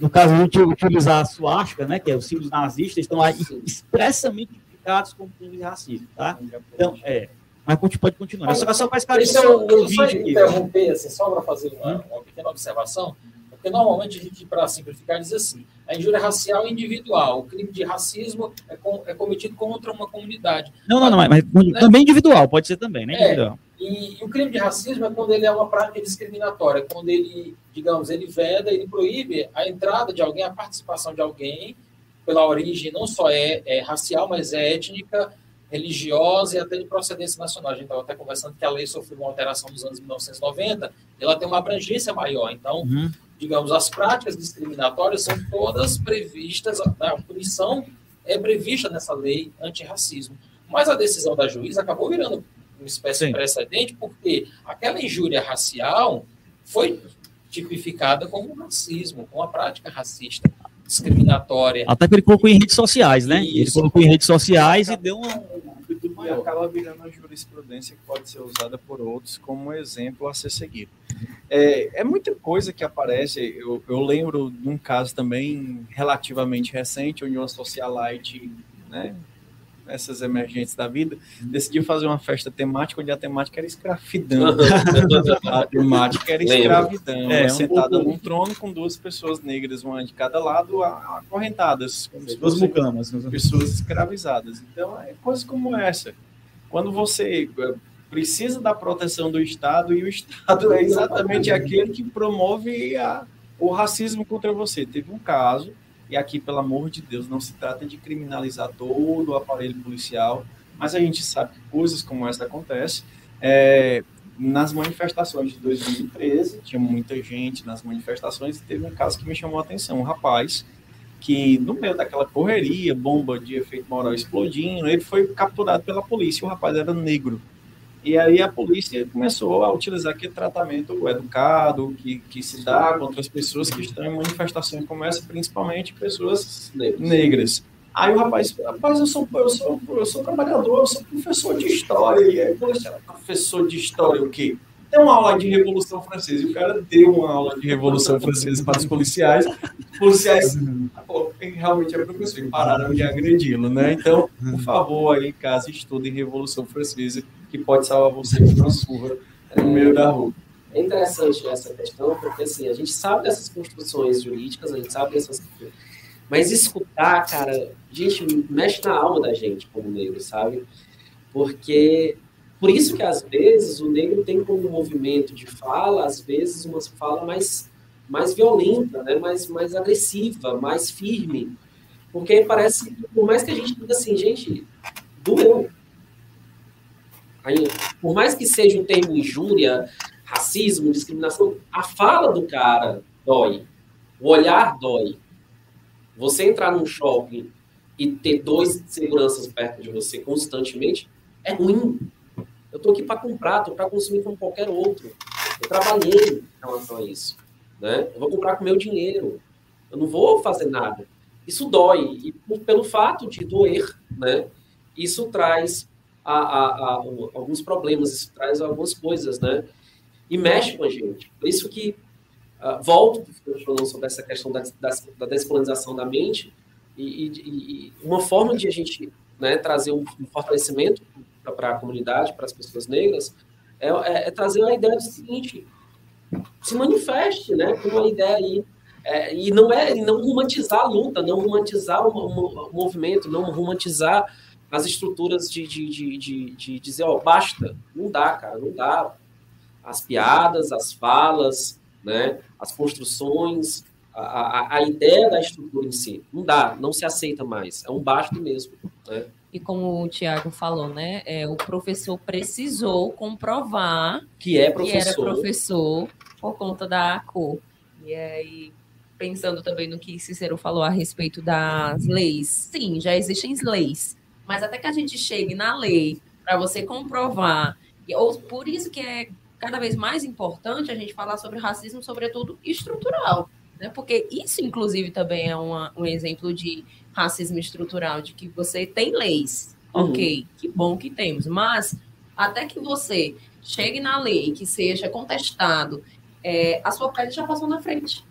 no caso, uti- utilizar a suástica, né? que é os símbolos nazistas, estão aí expressamente indicados como crime de racismo. Tá? Então, é. Mas pode continuar. É só, para esclarecer eu, eu ouvinte só aqui. interromper, assim, só para fazer uma, uma pequena observação, porque normalmente a gente, para simplificar, diz assim, a injúria racial é individual, o crime de racismo é, com- é cometido contra uma comunidade. Não, não, não, mas, mas também individual, pode ser também, né? É. E, e o crime de racismo é quando ele é uma prática discriminatória, quando ele, digamos, ele veda, ele proíbe a entrada de alguém, a participação de alguém, pela origem não só é, é racial, mas é étnica, religiosa e até de procedência nacional. A gente estava até conversando que a lei sofreu uma alteração nos anos 1990, e ela tem uma abrangência maior. Então, Uhum. digamos, as práticas discriminatórias são todas previstas, né, a punição é prevista nessa lei antirracismo. Mas a decisão da juíza acabou virando uma espécie Sim. de precedente, porque aquela injúria racial foi tipificada como racismo, como uma prática racista, discriminatória. Até que ele colocou em redes sociais, né? Ele Isso. colocou em redes sociais e deu um amplitude E acaba virando uma jurisprudência que pode ser usada por outros como exemplo a ser seguido. É, é muita coisa que aparece. Eu, eu lembro de um caso também relativamente recente, onde uma socialite, né, essas emergentes da vida, decidiu fazer uma festa temática onde a temática era escravidão. A temática era escravidão. É, um sentada num trono com duas pessoas negras, uma de cada lado, a- acorrentadas. Como se Duas fossem mucamas. pessoas escravizadas. Então, é coisa como essa. Quando você eh, precisa da proteção do Estado e o Estado é exatamente aquele que promove a- o racismo contra você. Teve um caso, e aqui, pelo amor de Deus, não se trata de criminalizar todo o aparelho policial, mas a gente sabe que coisas como essa acontecem. É, nas manifestações de 2013, tinha muita gente nas manifestações, e teve um caso que me chamou a atenção. Um rapaz que no meio daquela correria, bomba de efeito moral explodindo, ele foi capturado pela polícia. O rapaz era negro. E aí a polícia começou a utilizar aquele tratamento educado que, que se dá contra as pessoas que estão em manifestações como essa, principalmente pessoas negras. Aí o rapaz, rapaz, eu sou, eu sou, eu sou trabalhador, eu sou professor de história. E aí, poxa, professor de história o quê? Tem uma aula de Revolução Francesa. E o cara deu uma aula de Revolução Francesa para os policiais. Os policiais, pô, realmente é professor, e pararam de agredi-lo, né? Então, por favor, aí, caso estude Revolução Francesa, que pode salvar você de uma surra no meio da rua. É interessante essa questão, porque assim, a gente sabe dessas construções jurídicas, a gente sabe dessas. Mas escutar, cara, gente, mexe na alma da gente como negro, sabe? Porque. Por isso que às vezes o negro tem como movimento de fala, às vezes, uma fala mais, mais violenta, né? mais, mais agressiva, mais firme. Porque parece, por mais que a gente diga assim, gente, doeu. Por mais que seja um termo injúria, racismo, discriminação, a fala do cara dói. O olhar dói. Você entrar num shopping e ter dois seguranças perto de você constantemente é ruim. Eu tô aqui para comprar, tô para consumir como qualquer outro. Eu trabalhei em relação a isso, né? Eu vou comprar com meu dinheiro. Eu não vou fazer nada. isso dói. E pelo fato de doer, né, isso traz a, a- a- alguns problemas, isso traz algumas coisas, né? E mexe com a gente. Por isso que ah, volto falando sobre essa questão da, da, da descolonização da mente e, e- e uma forma de a gente né, trazer um, um fortalecimento para a comunidade, para as pessoas negras, é, é- é trazer a ideia do seguinte: se manifeste, né, com uma ideia aí. É, e não é não romantizar a luta, não romantizar o, mo- o movimento, não romantizar as estruturas de, de, de, de, de dizer, ó, basta, não dá, cara, não dá. As piadas, as falas, né, as construções, a, a, a ideia da estrutura em si, não dá, não se aceita mais, é um basta mesmo. Né? E como o Tiago falou, né? é, o professor precisou comprovar Que é que era professor, professor por conta da cor. E aí, pensando também no que Cícero falou a respeito das leis. Sim, já existem leis. Mas até que a gente chegue na lei para você comprovar, ou por isso que é cada vez mais importante a gente falar sobre racismo, sobretudo estrutural. Né? Porque isso, inclusive, também é uma- um exemplo de racismo estrutural, de que você tem leis. Uhum. Ok, que bom que temos. Mas até que você chegue na lei, que seja contestado, é, a sua pele já passou na frente.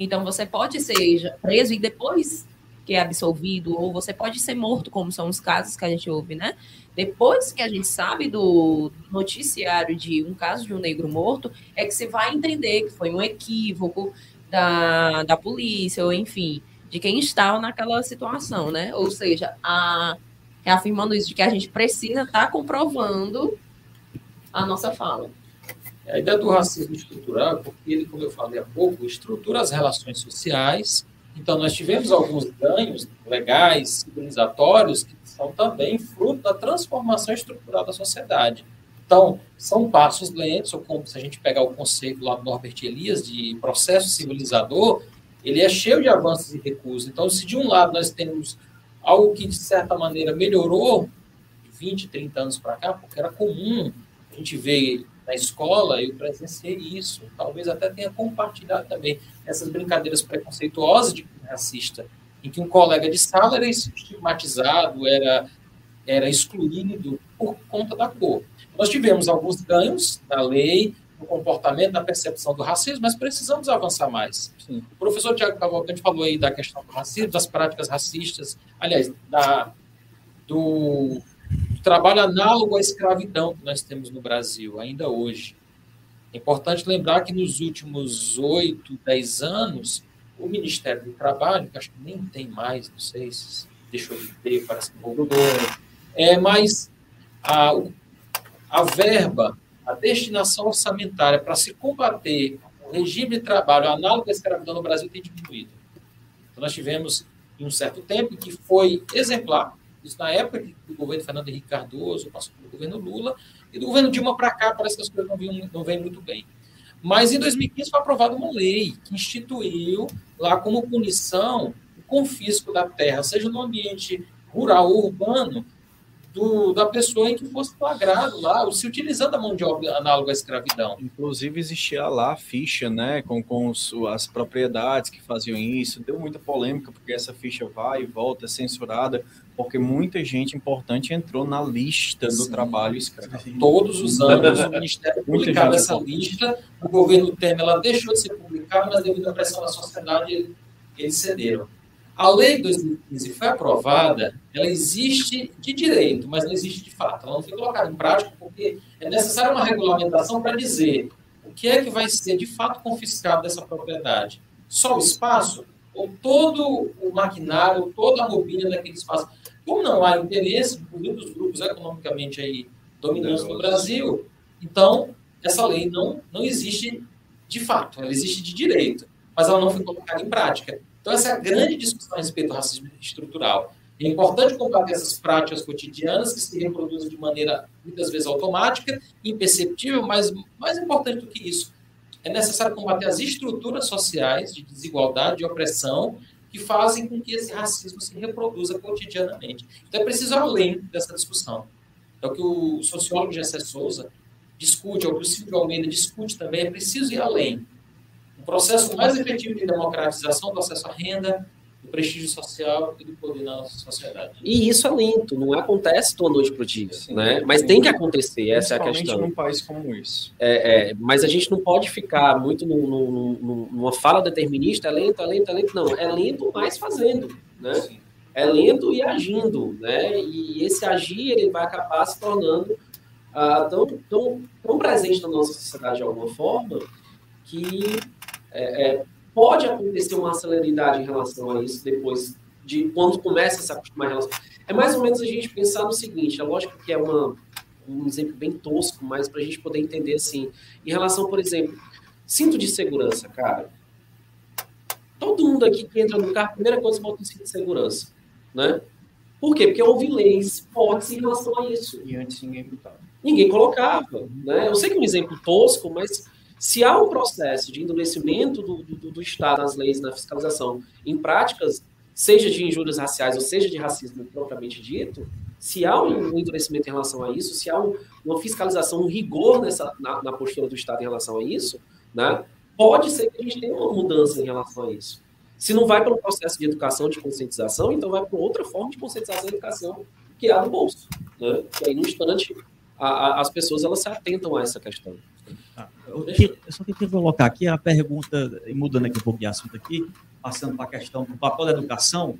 Então você pode ser preso e depois que é absolvido, ou você pode ser morto, como são os casos que a gente ouve, né? Depois que a gente sabe do noticiário de um caso de um negro morto, é que você vai entender que foi um equívoco da, da polícia, ou enfim, de quem estava naquela situação, né? Ou seja, a, reafirmando isso de que a gente precisa estar comprovando a nossa fala. A ideia do racismo estrutural, porque ele, como eu falei há pouco, estrutura as relações sociais. Então, nós tivemos alguns ganhos legais, civilizatórios, que são também fruto da transformação estrutural da sociedade. Então, são passos lentos, ou como se a gente pegar o conceito lá do Norbert Elias de processo civilizador, ele é cheio de avanços e recursos. Então, se de um lado nós temos algo que, de certa maneira, melhorou de 20, 30 anos para cá, porque era comum a gente ver na escola, eu presenciei isso, talvez até tenha compartilhado também essas brincadeiras preconceituosas de racista, em que um colega de sala era estigmatizado, era, era excluído por conta da cor. Nós tivemos alguns ganhos na lei, no comportamento, na percepção do racismo, mas precisamos avançar mais. Sim. O professor Tiago Cavalcante falou aí da questão do racismo, das práticas racistas, aliás, da, do trabalho análogo à escravidão que nós temos no Brasil, ainda hoje. É importante lembrar que nos últimos oito, dez anos, o Ministério do Trabalho, que acho que nem tem mais, não sei se deixou de ter, parece que voltou, é, mas a, a verba, a destinação orçamentária para se combater o regime de trabalho análogo à escravidão no Brasil tem diminuído. Então, nós tivemos, em um certo tempo, que foi exemplar, isso na época do governo Fernando Henrique Cardoso, passou pelo governo Lula, e do governo Dilma para cá parece que as coisas não, vinham, não vêm muito bem. Mas em 2015 foi aprovada uma lei que instituiu lá como punição o confisco da terra, seja no ambiente rural ou urbano, do, da pessoa em que fosse flagrado lá, se utilizando a mão de obra análoga à escravidão. Inclusive existia lá a ficha, né, com, com as propriedades que faziam isso. Deu muita polêmica porque essa ficha vai e volta, é censurada, porque muita gente importante entrou na lista do Sim. trabalho escravo. Todos os anos o Ministério publicava essa lista, o governo Temer ela deixou de ser publicada, mas devido à pressão da sociedade eles cederam. A lei de 2015 foi aprovada, ela existe de direito, mas não existe de fato. Ela não foi colocada em prática porque é necessária uma regulamentação para dizer o que é que vai ser de fato confiscado dessa propriedade. Só o espaço ou todo o maquinário, toda a mobília daquele espaço. Como não há interesse, inclusive dos grupos economicamente aí dominantes no Brasil, então essa lei não, não existe de fato, ela existe de direito, mas ela não foi colocada em prática. Então, essa é a grande discussão a respeito do racismo estrutural. É importante combater essas práticas cotidianas que se reproduzem de maneira muitas vezes automática, imperceptível, mas mais importante do que isso, é necessário combater as estruturas sociais de desigualdade, de opressão, que fazem com que esse racismo se reproduza cotidianamente. Então, é preciso ir além dessa discussão. É o que o sociólogo Gessé Souza discute, é o que o Silvio Almeida discute também, é preciso ir além. Processo mais efetivo de democratização do acesso à renda, do prestígio social e do poder na nossa sociedade. E isso é lento, não acontece uma noite para o dia, Sim. né? Mas tem que acontecer, essa é a Principalmente questão. num país como esse. É, é, mas a gente não pode ficar muito num- num- num- numa fala determinista, é lento, é lento, é lento. Não, é lento, mas fazendo, né? É lento e agindo, né? E esse agir, ele vai acabar se tornando ah, tão, tão, tão presente na nossa sociedade de alguma forma que é, é, pode acontecer uma celeridade em relação a isso depois de quando começa a se acostumar em relação. É mais ou menos a gente pensar no seguinte, é lógico que é uma, um exemplo bem tosco, mas para a gente poder entender assim, em relação, por exemplo, cinto de segurança, cara. Todo mundo aqui que entra no carro, a primeira coisa bota um cinto de segurança, né? Por quê? Porque houve leis fortes em relação a isso E antes ninguém botava. ninguém colocava. Né? Eu sei que é um exemplo tosco, mas se há um processo de endurecimento do, do, do Estado nas leis, na fiscalização, em práticas, seja de injúrias raciais ou seja de racismo propriamente dito, se há um endurecimento em relação a isso, se há um, uma fiscalização, um rigor nessa, na, na postura do Estado em relação a isso, né? pode ser que a gente tenha uma mudança em relação a isso. Se não vai pelo processo de educação, de conscientização, então vai para outra forma de conscientização e educação, que é a do bolso. Né? E aí, no instante, a- a- as pessoas elas se atentam a essa questão. Eu, que- eu só queria colocar aqui a pergunta, mudando aqui um pouco de assunto aqui, passando para a questão do papel da educação,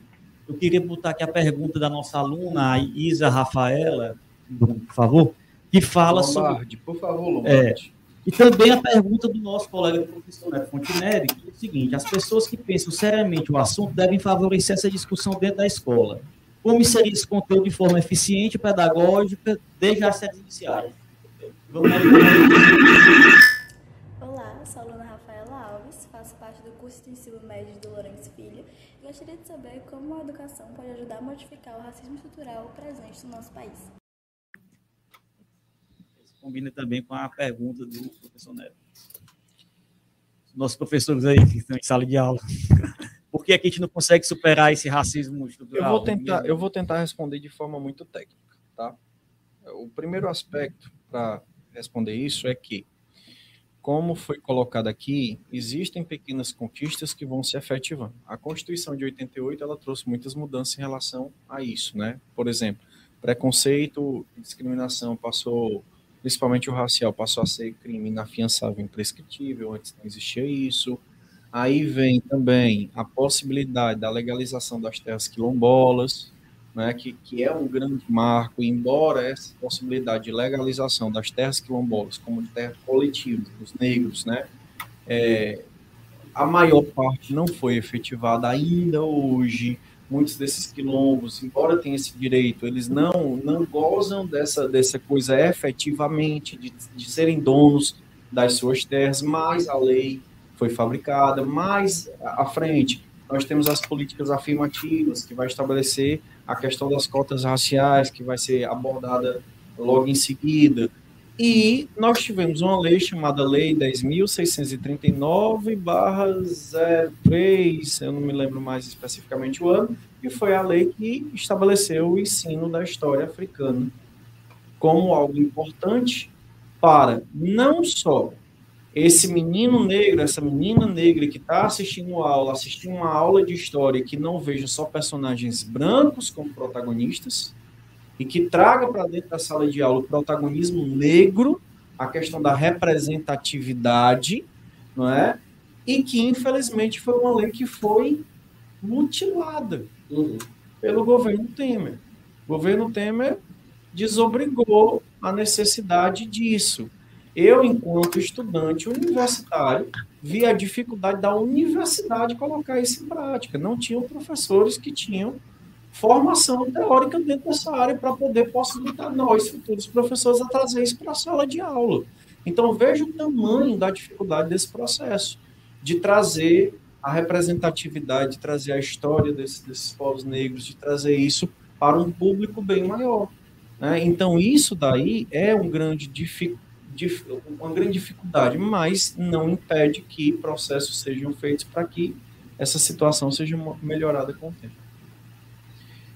eu queria botar aqui a pergunta da nossa aluna, a Isa Rafaela, por favor, que fala sobre Lombardi, por favor, Lombardi. E também a pergunta do nosso colega professor Neto Fontinelli, que é o seguinte: as pessoas que pensam seriamente o assunto devem favorecer essa discussão dentro da escola. Como inserir esse conteúdo de forma eficiente pedagógica desde as séries iniciais? Vamos lá. Olá, sou a aluna Rafaela Alves, faço parte do curso de ensino médio do Lourenço Filho e gostaria de saber como a educação pode ajudar a modificar o racismo estrutural presente no nosso país. Combina também com a pergunta do professor Neto. Nossos professores aí que estão em sala de aula. Por que, é que a gente não consegue superar esse racismo Eu estrutural? vou tentar, eu vou tentar responder de forma muito técnica, tá? O primeiro aspecto para responder isso é que, como foi colocado aqui, existem pequenas conquistas que vão se efetivando. A Constituição de 88 ela trouxe muitas mudanças em relação a isso, né? Por exemplo, preconceito discriminação passou, principalmente o racial, passou a ser crime inafiançável, imprescritível. Antes não existia isso. Aí vem também a possibilidade da legalização das terras quilombolas, né, que, que é um grande marco, embora essa possibilidade de legalização das terras quilombolas como terra coletiva dos negros, né, é, a maior parte não foi efetivada ainda hoje. Muitos desses quilombos, embora tenham esse direito, eles não, não gozam dessa, dessa coisa efetivamente, de, de serem donos das suas terras, mas a lei foi fabricada. Mais à frente, nós temos as políticas afirmativas, que vai estabelecer a questão das cotas raciais, que vai ser abordada logo em seguida. E nós tivemos uma lei chamada Lei 10.639-03, eu não me lembro mais especificamente o ano, que foi a lei que estabeleceu o ensino da história africana como algo importante para não só esse menino negro, essa menina negra que está assistindo aula, assistindo uma aula de história que não veja só personagens brancos como protagonistas e que traga para dentro da sala de aula o protagonismo negro, a questão da representatividade, não é? E que infelizmente foi uma lei que foi mutilada Uhum. pelo governo Temer. O governo Temer desobrigou a necessidade disso. Eu, enquanto estudante universitário, vi a dificuldade da universidade colocar isso em prática. Não tinham professores que tinham formação teórica dentro dessa área para poder possibilitar nós, futuros professores, a trazer isso para a sala de aula. Então, veja o tamanho da dificuldade desse processo, de trazer a representatividade, de trazer a história desses, desses povos negros, de trazer isso para um público bem maior. Né? Então, isso daí é um grande dific, dif, uma grande dificuldade, mas não impede que processos sejam feitos para que essa situação seja melhorada com o tempo.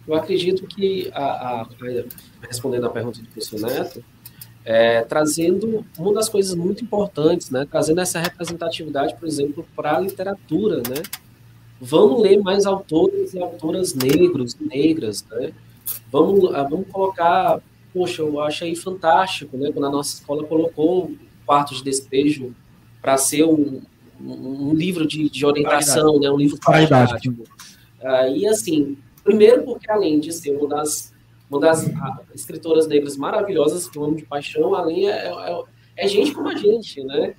Eu acredito que, a, a, respondendo à pergunta do professor Neto, é, trazendo uma das coisas muito importantes, né, trazendo essa representatividade, por exemplo, para a literatura, né? Vamos ler mais autores e autoras negros, negras, né? Vamos, vamos colocar, poxa, eu achei fantástico, né? Quando a nossa escola colocou quarto de despejo para ser um, um, livro de, de orientação, né? Um livro prático. Uh, e assim, primeiro porque além de ser uma das, uma das uh, escritoras negras maravilhosas que eu amo de paixão, além é, é, é gente como a gente, né?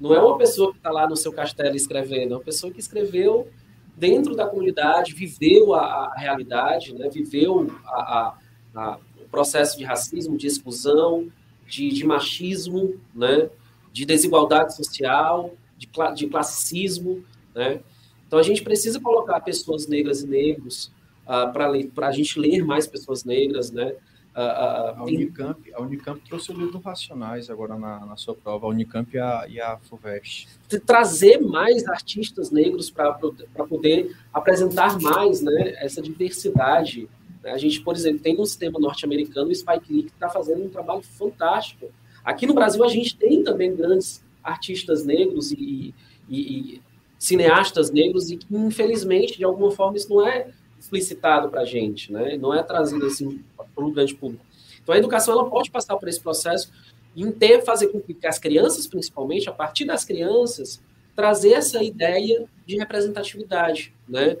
Não é uma pessoa que está lá no seu castelo escrevendo, é uma pessoa que escreveu dentro da comunidade, viveu a, a realidade, né? viveu a, a, o processo de racismo, de exclusão, de, de machismo, né? de desigualdade social, de, de classicismo. Né? Então, a gente precisa colocar pessoas negras e negros uh, para a gente ler mais pessoas negras, né? a, Unicamp, a Unicamp trouxe o livro Racionais agora na, na sua prova, a Unicamp e a, e a FUVEST. Trazer mais artistas negros para poder apresentar mais né, essa diversidade. A gente, por exemplo, tem no sistema norte-americano o Spike Lee, que está fazendo um trabalho fantástico. Aqui no Brasil, a gente tem também grandes artistas negros e, e, e cineastas negros, e que, infelizmente, de alguma forma, isso não é explicitado para a gente, né? não é trazido assim para o grande público. Então, a educação ela pode passar por esse processo e ter, fazer com que as crianças, principalmente, a partir das crianças, trazer essa ideia de representatividade. Né?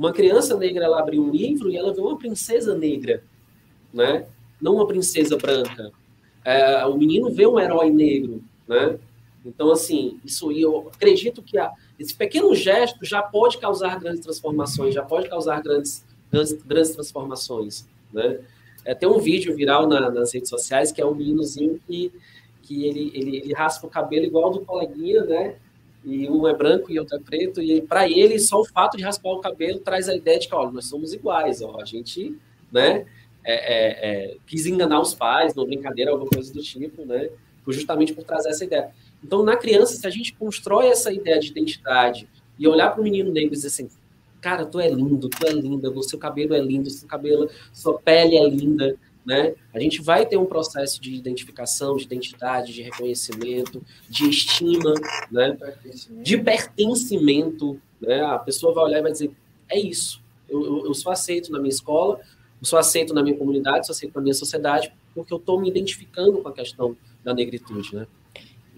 Uma criança negra, ela abre um livro e ela vê uma princesa negra, né? não uma princesa branca. É, o menino vê um herói negro, né? Então, assim, isso eu acredito que a, esse pequeno gesto já pode causar grandes transformações, já pode causar grandes, grandes, grandes transformações, né? É, tem um vídeo viral na, nas redes sociais que é um meninozinho que, que ele, ele, ele raspa o cabelo igual do coleguinha, né? E um é branco e outro é preto, e para ele só o fato de raspar o cabelo traz a ideia de que, olha, nós somos iguais, ó, a gente, né? É, é, é, quis enganar os pais, não brincadeira, alguma coisa do tipo, né? Justamente por trazer essa ideia. Então, na criança, se a gente constrói essa ideia de identidade e olhar para o menino negro e dizer assim, cara, tu é lindo, tu é linda, o seu cabelo é lindo, seu cabelo, sua pele é linda, né? A gente vai ter um processo de identificação, de identidade, de reconhecimento, de estima, né? De pertencimento, né? A pessoa vai olhar e vai dizer, é isso, eu, eu, eu sou aceito na minha escola, eu sou aceito na minha comunidade, sou aceito na minha sociedade, porque eu estou me identificando com a questão da negritude, né?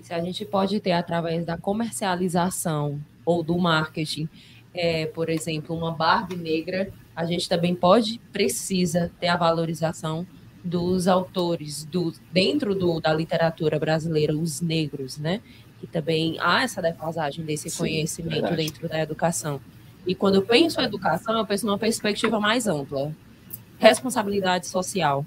se a gente pode ter através da comercialização ou do marketing, é, por exemplo, uma Barbie negra, a gente também pode, precisa ter a valorização dos autores do, dentro do, da literatura brasileira, os negros, né? Que também há essa defasagem desse Sim, conhecimento verdade. dentro da educação. E quando eu penso em educação, eu penso numa perspectiva mais ampla. Responsabilidade social.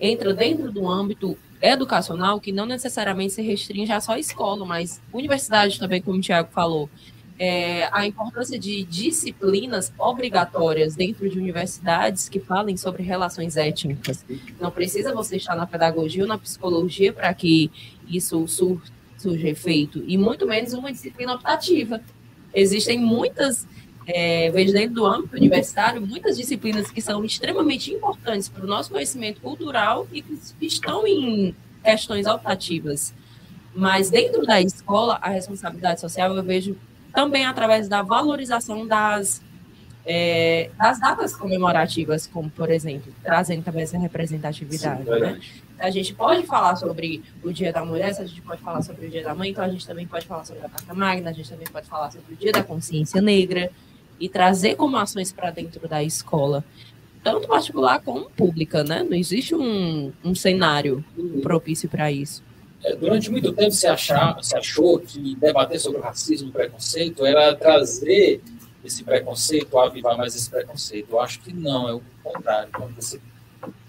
Entra dentro do âmbito educacional que não necessariamente se restringe a só a escola, mas universidade também, como o Tiago falou. É, a importância de disciplinas obrigatórias dentro de universidades que falem sobre relações étnicas. Não precisa você estar na pedagogia ou na psicologia para que isso sur surja efeito, e muito menos uma disciplina optativa. Existem muitas é, vejo dentro do âmbito universitário muitas disciplinas que são extremamente importantes para o nosso conhecimento cultural e que estão em questões optativas. Mas dentro da escola, a responsabilidade social eu vejo também através da valorização das, é, das datas comemorativas, como, por exemplo, trazendo também essa representatividade. Sim, né? A gente pode falar sobre o Dia da Mulher, a gente pode falar sobre o Dia da Mãe, então a gente também pode falar sobre a Carta Magna, a gente também pode falar sobre o Dia da Consciência Negra, e trazer como ações para dentro da escola, tanto particular como pública, né? Não existe um, um cenário propício para isso. É, durante muito tempo se, achar, se achou que debater sobre o racismo e preconceito era trazer esse preconceito, avivar mais esse preconceito. Eu acho que não, é o contrário. Quando você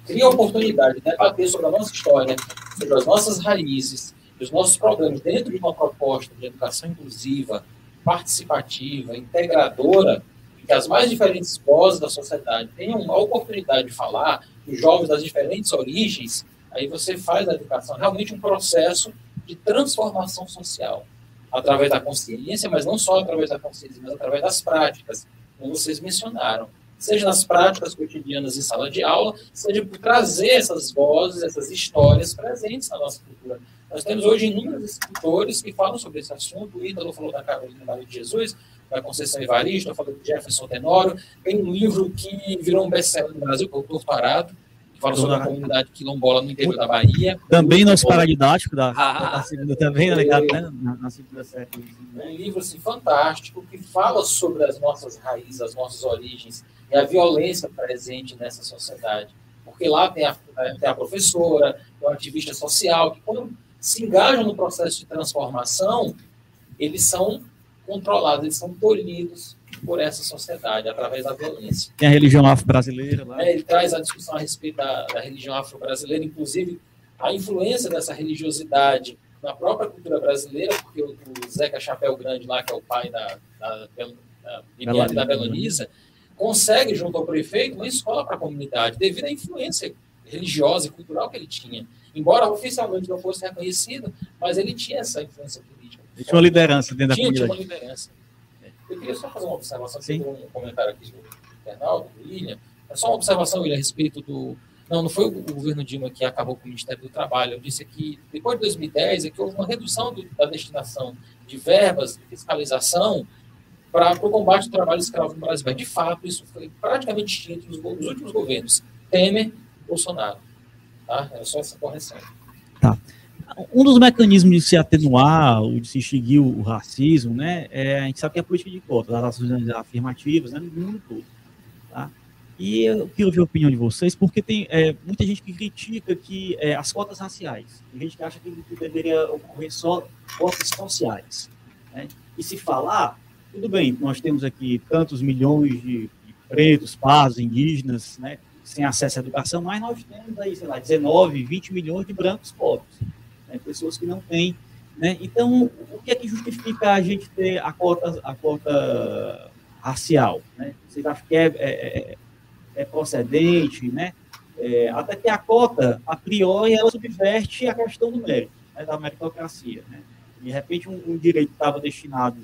cria a oportunidade de debater sobre a nossa história, sobre as nossas raízes, os nossos problemas dentro de uma proposta de educação inclusiva, participativa, integradora, que as mais diferentes vozes da sociedade tenham a oportunidade de falar, os jovens das diferentes origens, aí você faz a educação. Realmente um processo de transformação social, através da consciência, mas não só através da consciência, mas através das práticas, como vocês mencionaram. Seja nas práticas cotidianas em sala de aula, seja por trazer essas vozes, essas histórias presentes na nossa cultura. Nós temos hoje inúmeros escritores que falam sobre esse assunto. O Ítalo falou da Carolina Maria de Jesus, da Conceição Evaristo, falei do Jefferson Tenório, tem um livro que virou um best-seller no Brasil, que é o Torto Fala sobre a comunidade quilombola no interior da Bahia. Também nosso paradidático da, Ah. da segunda também, né, ligado, né? Na, na segunda série. Um livro assim, fantástico que fala sobre as nossas raízes, as nossas origens e a violência presente nessa sociedade. Porque lá tem a, tem a professora, tem o ativista social, que quando se engajam no processo de transformação, eles são controlados, eles são tolhidos por essa sociedade através da violência. Tem a religião afro-brasileira lá. É, ele traz a discussão a respeito da, da religião afro-brasileira, inclusive a influência dessa religiosidade na própria cultura brasileira, porque o, o Zeca Chapéu Grande lá, que é o pai da, da, da e da Belonisa, consegue, junto ao prefeito, uma escola para a comunidade, devido à influência religiosa e cultural que ele tinha. Embora oficialmente não fosse reconhecido, mas ele tinha essa influência política. Ele tinha uma liderança dentro da Tinha, tinha uma comunidade. liderança. Eu queria só fazer uma observação, Sim. um comentário aqui do internauta, do William. É só uma observação, William, a respeito do. Não, não foi o governo Dilma que acabou com o Ministério do Trabalho. Eu disse que depois de 2010 é que houve uma redução do- da destinação de verbas de fiscalização para o combate ao trabalho escravo no Brasil. De fato, isso foi praticamente extinto nos, nos últimos governos. Temer, Bolsonaro. Tá? Era só essa correção. Um dos mecanismos de se atenuar, ou de se extinguir o racismo, né, é, a gente sabe que é a política de cotas, as ações afirmativas, né, no mundo todo. Tá? E eu queria ouvir a opinião de vocês, porque tem é, muita gente que critica que é, as cotas raciais, tem gente que acha que, deveria ocorrer só cotas sociais. Né? E se falar, tudo bem, nós temos aqui tantos milhões de, de pretos, pardos, indígenas, né, sem acesso à educação, mas nós temos aí, sei lá, 19, 20 milhões de brancos pobres né, pessoas que não têm. Né? Então, o que é que justifica a gente ter a cota, a cota racial? Né? Vocês acham que é, é, é- é procedente? Né? É, até que a cota, a priori, ela subverte a questão do mérito, né, da meritocracia. Né? De repente, um, um direito que estava destinado,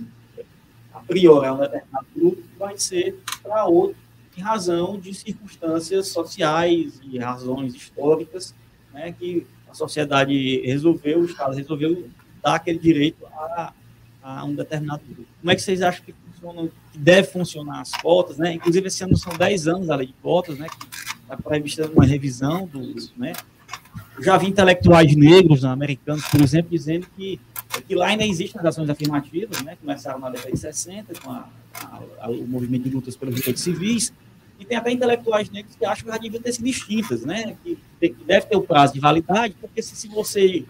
a priori, a um determinado grupo, vai ser para outro, em razão de circunstâncias sociais e razões históricas né, que a sociedade resolveu, o Estado resolveu dar aquele direito a, a um determinado grupo. Como é que vocês acham que que deve funcionar as cotas, né? Inclusive, esse ano são 10 anos a lei de cotas, né? Está prevista uma revisão do, né? Já vi intelectuais negros, americanos, por exemplo, dizendo que, que lá ainda existem as ações afirmativas, né? Começaram na década de 60 com a, a- a- o movimento de lutas pelos direitos civis, e tem até intelectuais negros que acham que já deviam ter sido extintas, né? Que, que deve ter o prazo de validade, porque se, se você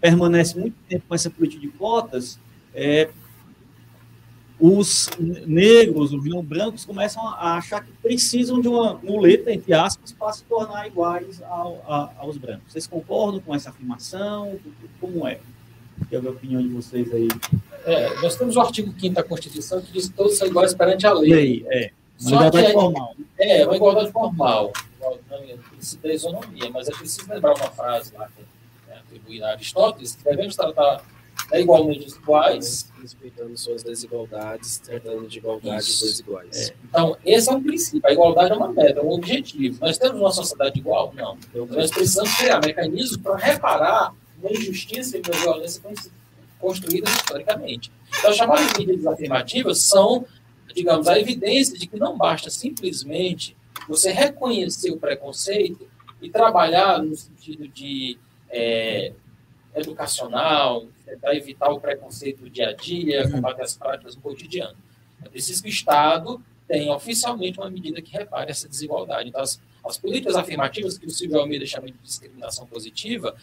permanece muito tempo com essa política de cotas, é, os negros, os não brancos, começam a achar que precisam de uma muleta, entre aspas, para se tornar iguais ao- a- aos brancos. Vocês concordam com essa afirmação? Como é? Quero ver a opinião de vocês aí. É, nós temos o artigo 5 da Constituição que diz que todos são iguais perante a lei. aí? É, uma Só igualdade que- formal. É, uma igualdade formal, o princípio da isonomia, mas é preciso lembrar uma frase lá que é atribuída a Aristóteles, que devemos tratar né, igualmente os iguais. Respeitando suas desigualdades, tratando de igualdades Isso. desiguais. Então, esse é um princípio, a igualdade é uma meta, é um objetivo. Nós temos uma sociedade igual? Não. Então, nós precisamos criar mecanismos para reparar uma injustiça e uma violência construídas historicamente. Então, as chamadas medidas afirmativas são, digamos, a evidência de que não basta simplesmente você reconhecer o preconceito e trabalhar no sentido de é, educacional, tentar evitar o preconceito do dia a dia, combater as práticas do cotidiano. É preciso que o Estado tenha oficialmente uma medida que repare essa desigualdade. Então, as, as políticas afirmativas, que o Silvio Almeida chama de discriminação positiva,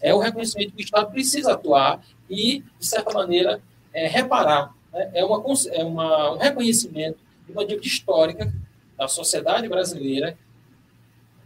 é o reconhecimento que o Estado precisa atuar e, de certa maneira, é, reparar. Né? É, uma, é uma, um reconhecimento de uma dívida histórica da sociedade brasileira,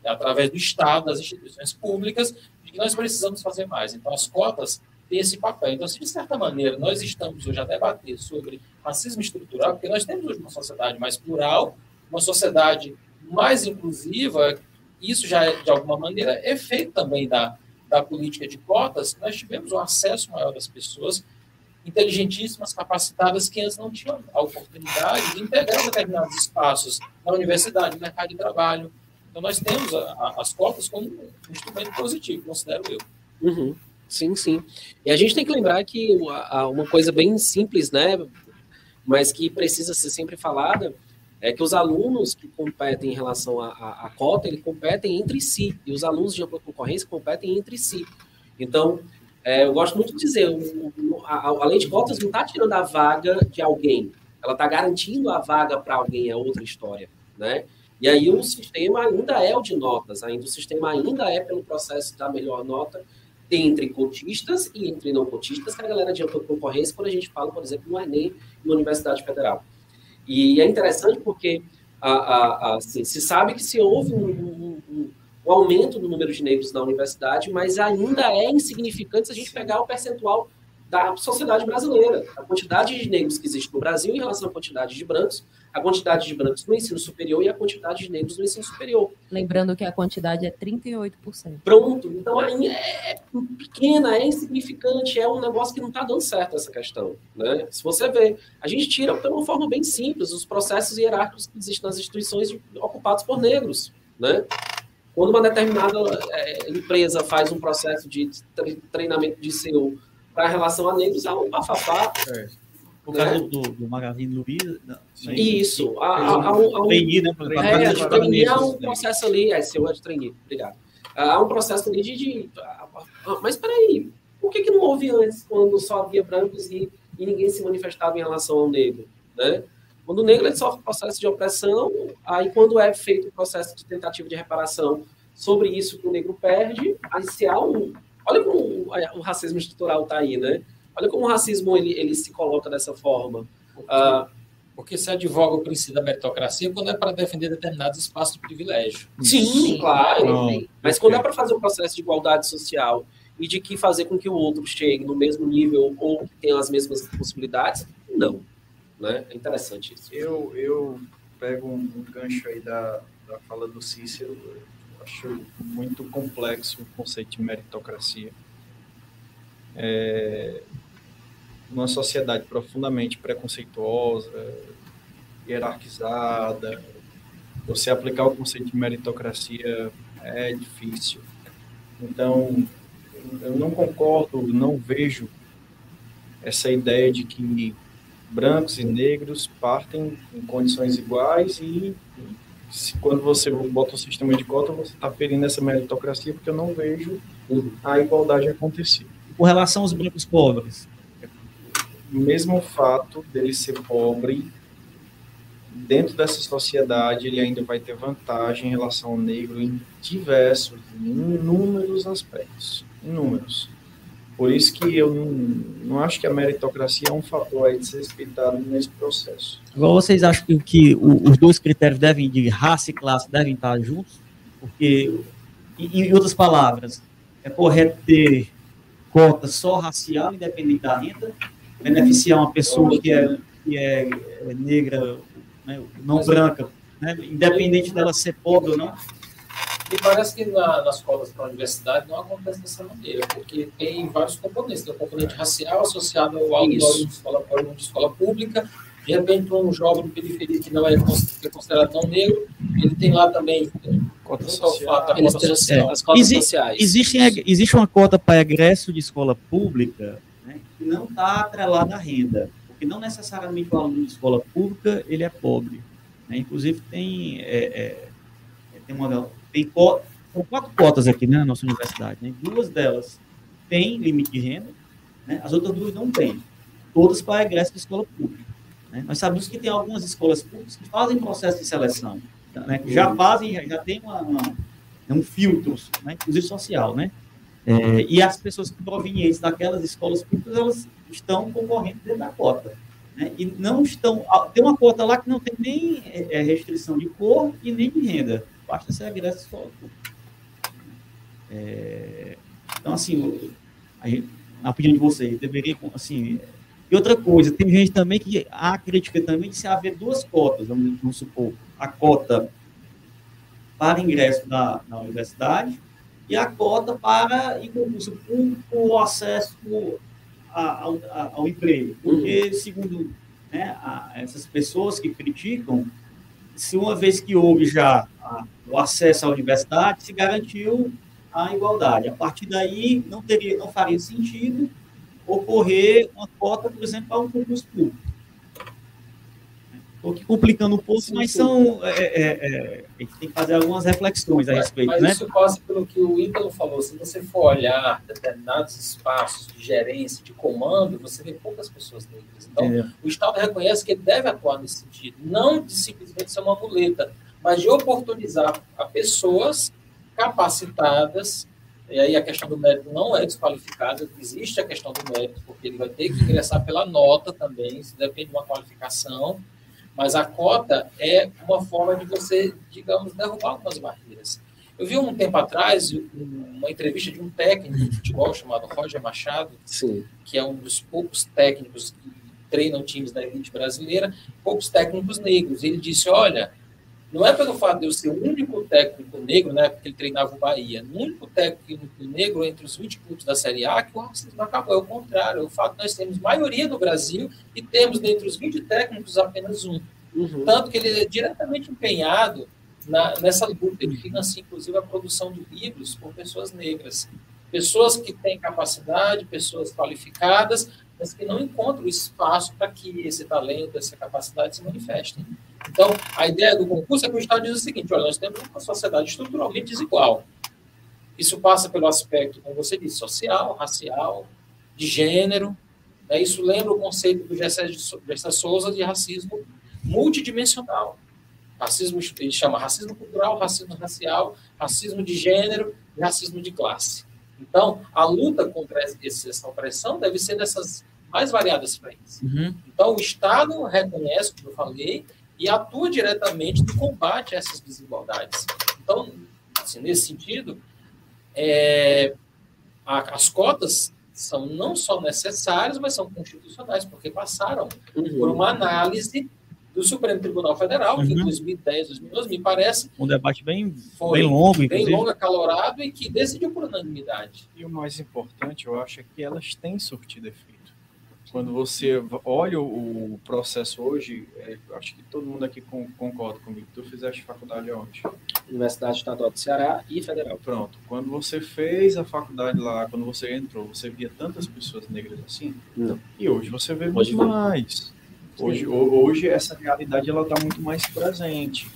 através do Estado, das instituições públicas, de que nós precisamos fazer mais. Então, as cotas têm esse papel. Então, se de certa maneira nós estamos hoje a debater sobre racismo estrutural, porque nós temos hoje uma sociedade mais plural, uma sociedade mais inclusiva, isso já é, de alguma maneira, efeito também da, da política de cotas, nós tivemos um acesso maior das pessoas inteligentíssimas, capacitadas, que antes não tinham a oportunidade de integrar determinados espaços na universidade, no mercado de trabalho. Então, nós temos a- a- as cotas como um instrumento positivo, considero eu. Uhum. Sim, sim. E a gente tem que lembrar que o- uma coisa bem simples, né? mas que precisa ser sempre falada, é que os alunos que competem em relação à, cota, eles competem entre si, e os alunos de ampla concorrência competem entre si. Então, é, eu gosto muito de dizer, a, a lei de cotas não está tirando a vaga de alguém, ela está garantindo a vaga para alguém, é outra história, né? E aí o sistema ainda é o de notas, ainda o sistema ainda é pelo processo da melhor nota entre cotistas e entre não cotistas, que a galera de ampla concorrência, quando a gente fala, por exemplo, no Enem, na Universidade Federal. E é interessante porque a, a, a, assim, se sabe que se houve um, um, um, um, aumento do número de negros na universidade, mas ainda é insignificante se a gente pegar o percentual da sociedade brasileira. A quantidade de negros que existe no Brasil em relação à quantidade de brancos, a quantidade de brancos no ensino superior e a quantidade de negros no ensino superior. Lembrando que a quantidade é 38%. Pronto. Então, aí é pequena, é insignificante, é um negócio que não está dando certo essa questão. Né? Se você vê, a gente tira de uma forma bem simples os processos hierárquicos que existem nas instituições ocupados por negros. Né? Quando uma determinada é, empresa faz um processo de treinamento de CEO para relação a negros é um bafafá. É. Por causa né? do, do Magazine Luiza. Isso. Há, há, há um, trainee, né? É, de trainee há um processo ali. É, seu é de trainee, obrigado. Há um processo ali de. de mas peraí, por que, que não houve antes, quando só havia brancos e, e ninguém se manifestava em relação ao negro? Né? Quando o negro ele sofre processo de opressão, aí quando é feito o processo de tentativa de reparação sobre isso que o negro perde, aí se há um, Olha como o, racismo estrutural está aí, né? Olha como o racismo ele, ele se coloca dessa forma. Porque, uh, porque se advoga o princípio da meritocracia quando é para defender determinados espaços de privilégio. Sim, Sim claro. Não, Mas quando é para fazer um processo de igualdade social e de que fazer com que o outro chegue no mesmo nível ou que tenha as mesmas possibilidades, não. Né? É interessante isso. Eu, eu pego um, gancho aí da, da fala do Cícero acho muito complexo o conceito de meritocracia. É, uma sociedade profundamente preconceituosa, hierarquizada, você aplicar o conceito de meritocracia é difícil. Então, eu não concordo, não vejo essa ideia de que brancos e negros partem em condições iguais e se quando você bota o sistema de cota, você está ferindo essa meritocracia, porque eu não vejo a igualdade acontecer. Com relação aos brancos pobres? Mesmo o fato dele ser pobre, dentro dessa sociedade, ele ainda vai ter vantagem em relação ao negro em diversos, em inúmeros aspectos. Inúmeros. Por isso que eu não, não acho que a meritocracia é um fator aí de ser respeitado nesse processo. Agora, vocês acham que, que os dois critérios devem, de raça e classe, devem estar juntos? Porque, em, em outras palavras, é correto ter cota só racial, independente da renda, beneficiar uma pessoa que é, que é, é negra, né, não branca, né, independente dela ser pobre ou não, e parece que na, nas cotas para a universidade não acontece dessa maneira, porque tem vários componentes. Tem o componente racial associado ao alto de escola, de escola pública. De repente, um jovem de periferia que não é, é considerado tão negro, ele tem lá também cota social. Cota social. É, as cotas Exi sociais. Existe, existe uma cota para egresso de escola pública né, que não está atrelada à renda, porque não necessariamente o aluno de escola pública ele é pobre. Né? Inclusive, tem, é, é, tem uma tem são quatro cotas aqui né, na nossa universidade. Né? Duas delas têm limite de renda, né? as outras duas não têm. Todas para egresso de escola pública. Né? Nós sabemos que tem algumas escolas públicas que fazem processo de seleção, né? que já fazem, já, já tem uma, uma, um filtro, né? inclusive social. Né? É, e as pessoas provenientes daquelas escolas públicas, elas estão concorrendo dentro da cota. Né? E não estão. Tem uma cota lá que não tem nem é, restrição de cor e nem de renda basta ser agressa escola é, Então, assim, a, gente, a opinião de vocês, deveria, assim... E outra coisa, tem gente também que há crítica também de se haver duas cotas, vamos, vamos supor, a cota para ingresso na, na universidade e a cota para concurso público o acesso ao, ao, emprego. Porque, uhum. segundo né, a, essas pessoas que criticam, se uma vez que houve já a, o acesso à universidade, se garantiu a igualdade. A partir daí, não, teria, não faria sentido ocorrer uma cota, por exemplo, para um concurso público. Estou aqui complicando um pouco, mas são. É, é, é, a gente tem que fazer algumas reflexões a respeito, Mas né? isso passa pelo que o Ítalo falou. Se você for olhar determinados espaços de gerência, de comando, você vê poucas pessoas negras. Então, Entendeu? o Estado reconhece que ele deve atuar nesse sentido, não de simplesmente ser uma muleta, mas de oportunizar a pessoas capacitadas. E aí a questão do mérito não é desqualificada, existe a questão do mérito, porque ele vai ter que ingressar pela nota também, isso depende de uma qualificação, mas a cota é uma forma de você, digamos, derrubar algumas barreiras. Eu vi um tempo atrás uma entrevista de um técnico de futebol chamado Roger Machado, Sim. que é um dos poucos técnicos que treinam times da elite brasileira, poucos técnicos negros. Ele disse: Olha, não é pelo fato de eu ser o único técnico negro, né, porque ele treinava o Bahia, o único técnico negro entre os 20 clubes da Série A que o racismo acabou. É o contrário, é o fato de nós temos maioria no Brasil e temos dentre os 20 técnicos apenas um. Uhum. Tanto que ele é diretamente empenhado na, nessa luta. Ele financia, inclusive, a produção de livros por pessoas negras. Pessoas que têm capacidade, pessoas qualificadas, mas que não encontram espaço para que esse talento, essa capacidade se manifestem. Então, a ideia do concurso é que o Estado diz o seguinte: olha, nós temos uma sociedade estruturalmente desigual. Isso passa pelo aspecto, como você disse, social, racial, de gênero. Né? Isso lembra o conceito do Gessé Souza de racismo multidimensional. Racismo, ele chama racismo cultural, racismo racial, racismo de gênero e racismo de classe. Então, a luta contra essa opressão deve ser dessas mais variadas frentes. Uhum. Então, o Estado reconhece, como eu falei, e atua diretamente no combate a essas desigualdades. Então, assim, nesse sentido, é, a- as cotas são não só necessárias, mas são constitucionais, porque passaram por uma análise do Supremo Tribunal Federal, que em Uhum. 2010, 2012, me parece, Um debate bem, foi bem longo, bem inclusive. longo, acalorado e que decidiu por unanimidade. E o mais importante, eu acho, é que elas têm surtido efeito. Quando você olha o processo hoje, é, acho que todo mundo aqui con- concorda comigo. Tu fizeste faculdade onde? Universidade Estadual do Ceará e Federal. Pronto. Quando você fez a faculdade lá, quando você entrou, você via tantas pessoas negras assim? Não. E hoje você vê Hoje muito mais. Hoje, ho- hoje essa realidade ela está muito mais presente.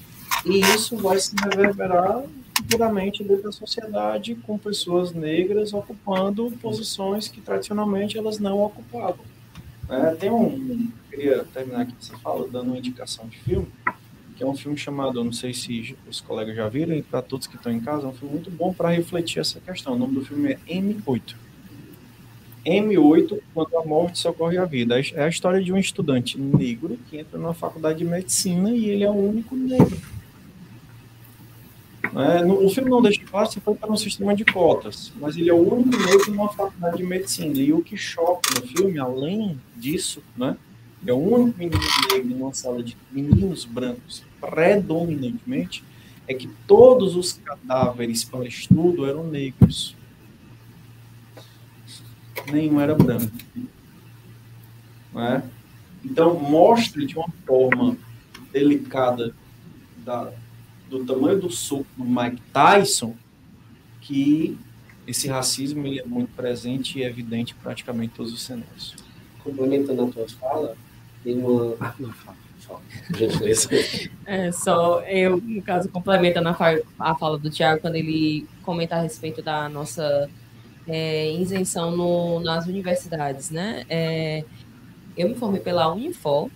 E isso vai se reverberar futuramente dentro da sociedade com pessoas negras ocupando posições que tradicionalmente elas não ocupavam. É, tem um. Queria terminar aqui essa fala dando uma indicação de filme, que é um filme chamado, eu não sei se os colegas já viram, e para todos que estão em casa, é um filme muito bom para refletir essa questão. O nome do filme é M8. M8, quando a morte socorre a vida. É a história de um estudante negro que entra na faculdade de medicina e ele é o único negro. É, no, o filme não deixa claro se foi para um sistema de cotas, mas ele é o único negro numa faculdade de medicina. E o que choca no filme, além disso, né, é o único menino negro numa sala de meninos brancos, predominantemente, é que todos os cadáveres para estudo eram negros. Nenhum era branco. Né? Então, mostra de uma forma delicada da, do tamanho do soco do Mike Tyson que esse racismo ele é muito presente e evidente em praticamente todos os cenários. Complementando a tua fala, tem uma. Ah, não, fala, fala. É, só eu, no caso, complementando a fala, a fala do Tiago, quando ele comenta a respeito da nossa é, isenção no, nas universidades, né? É, eu me formei pela Unifor,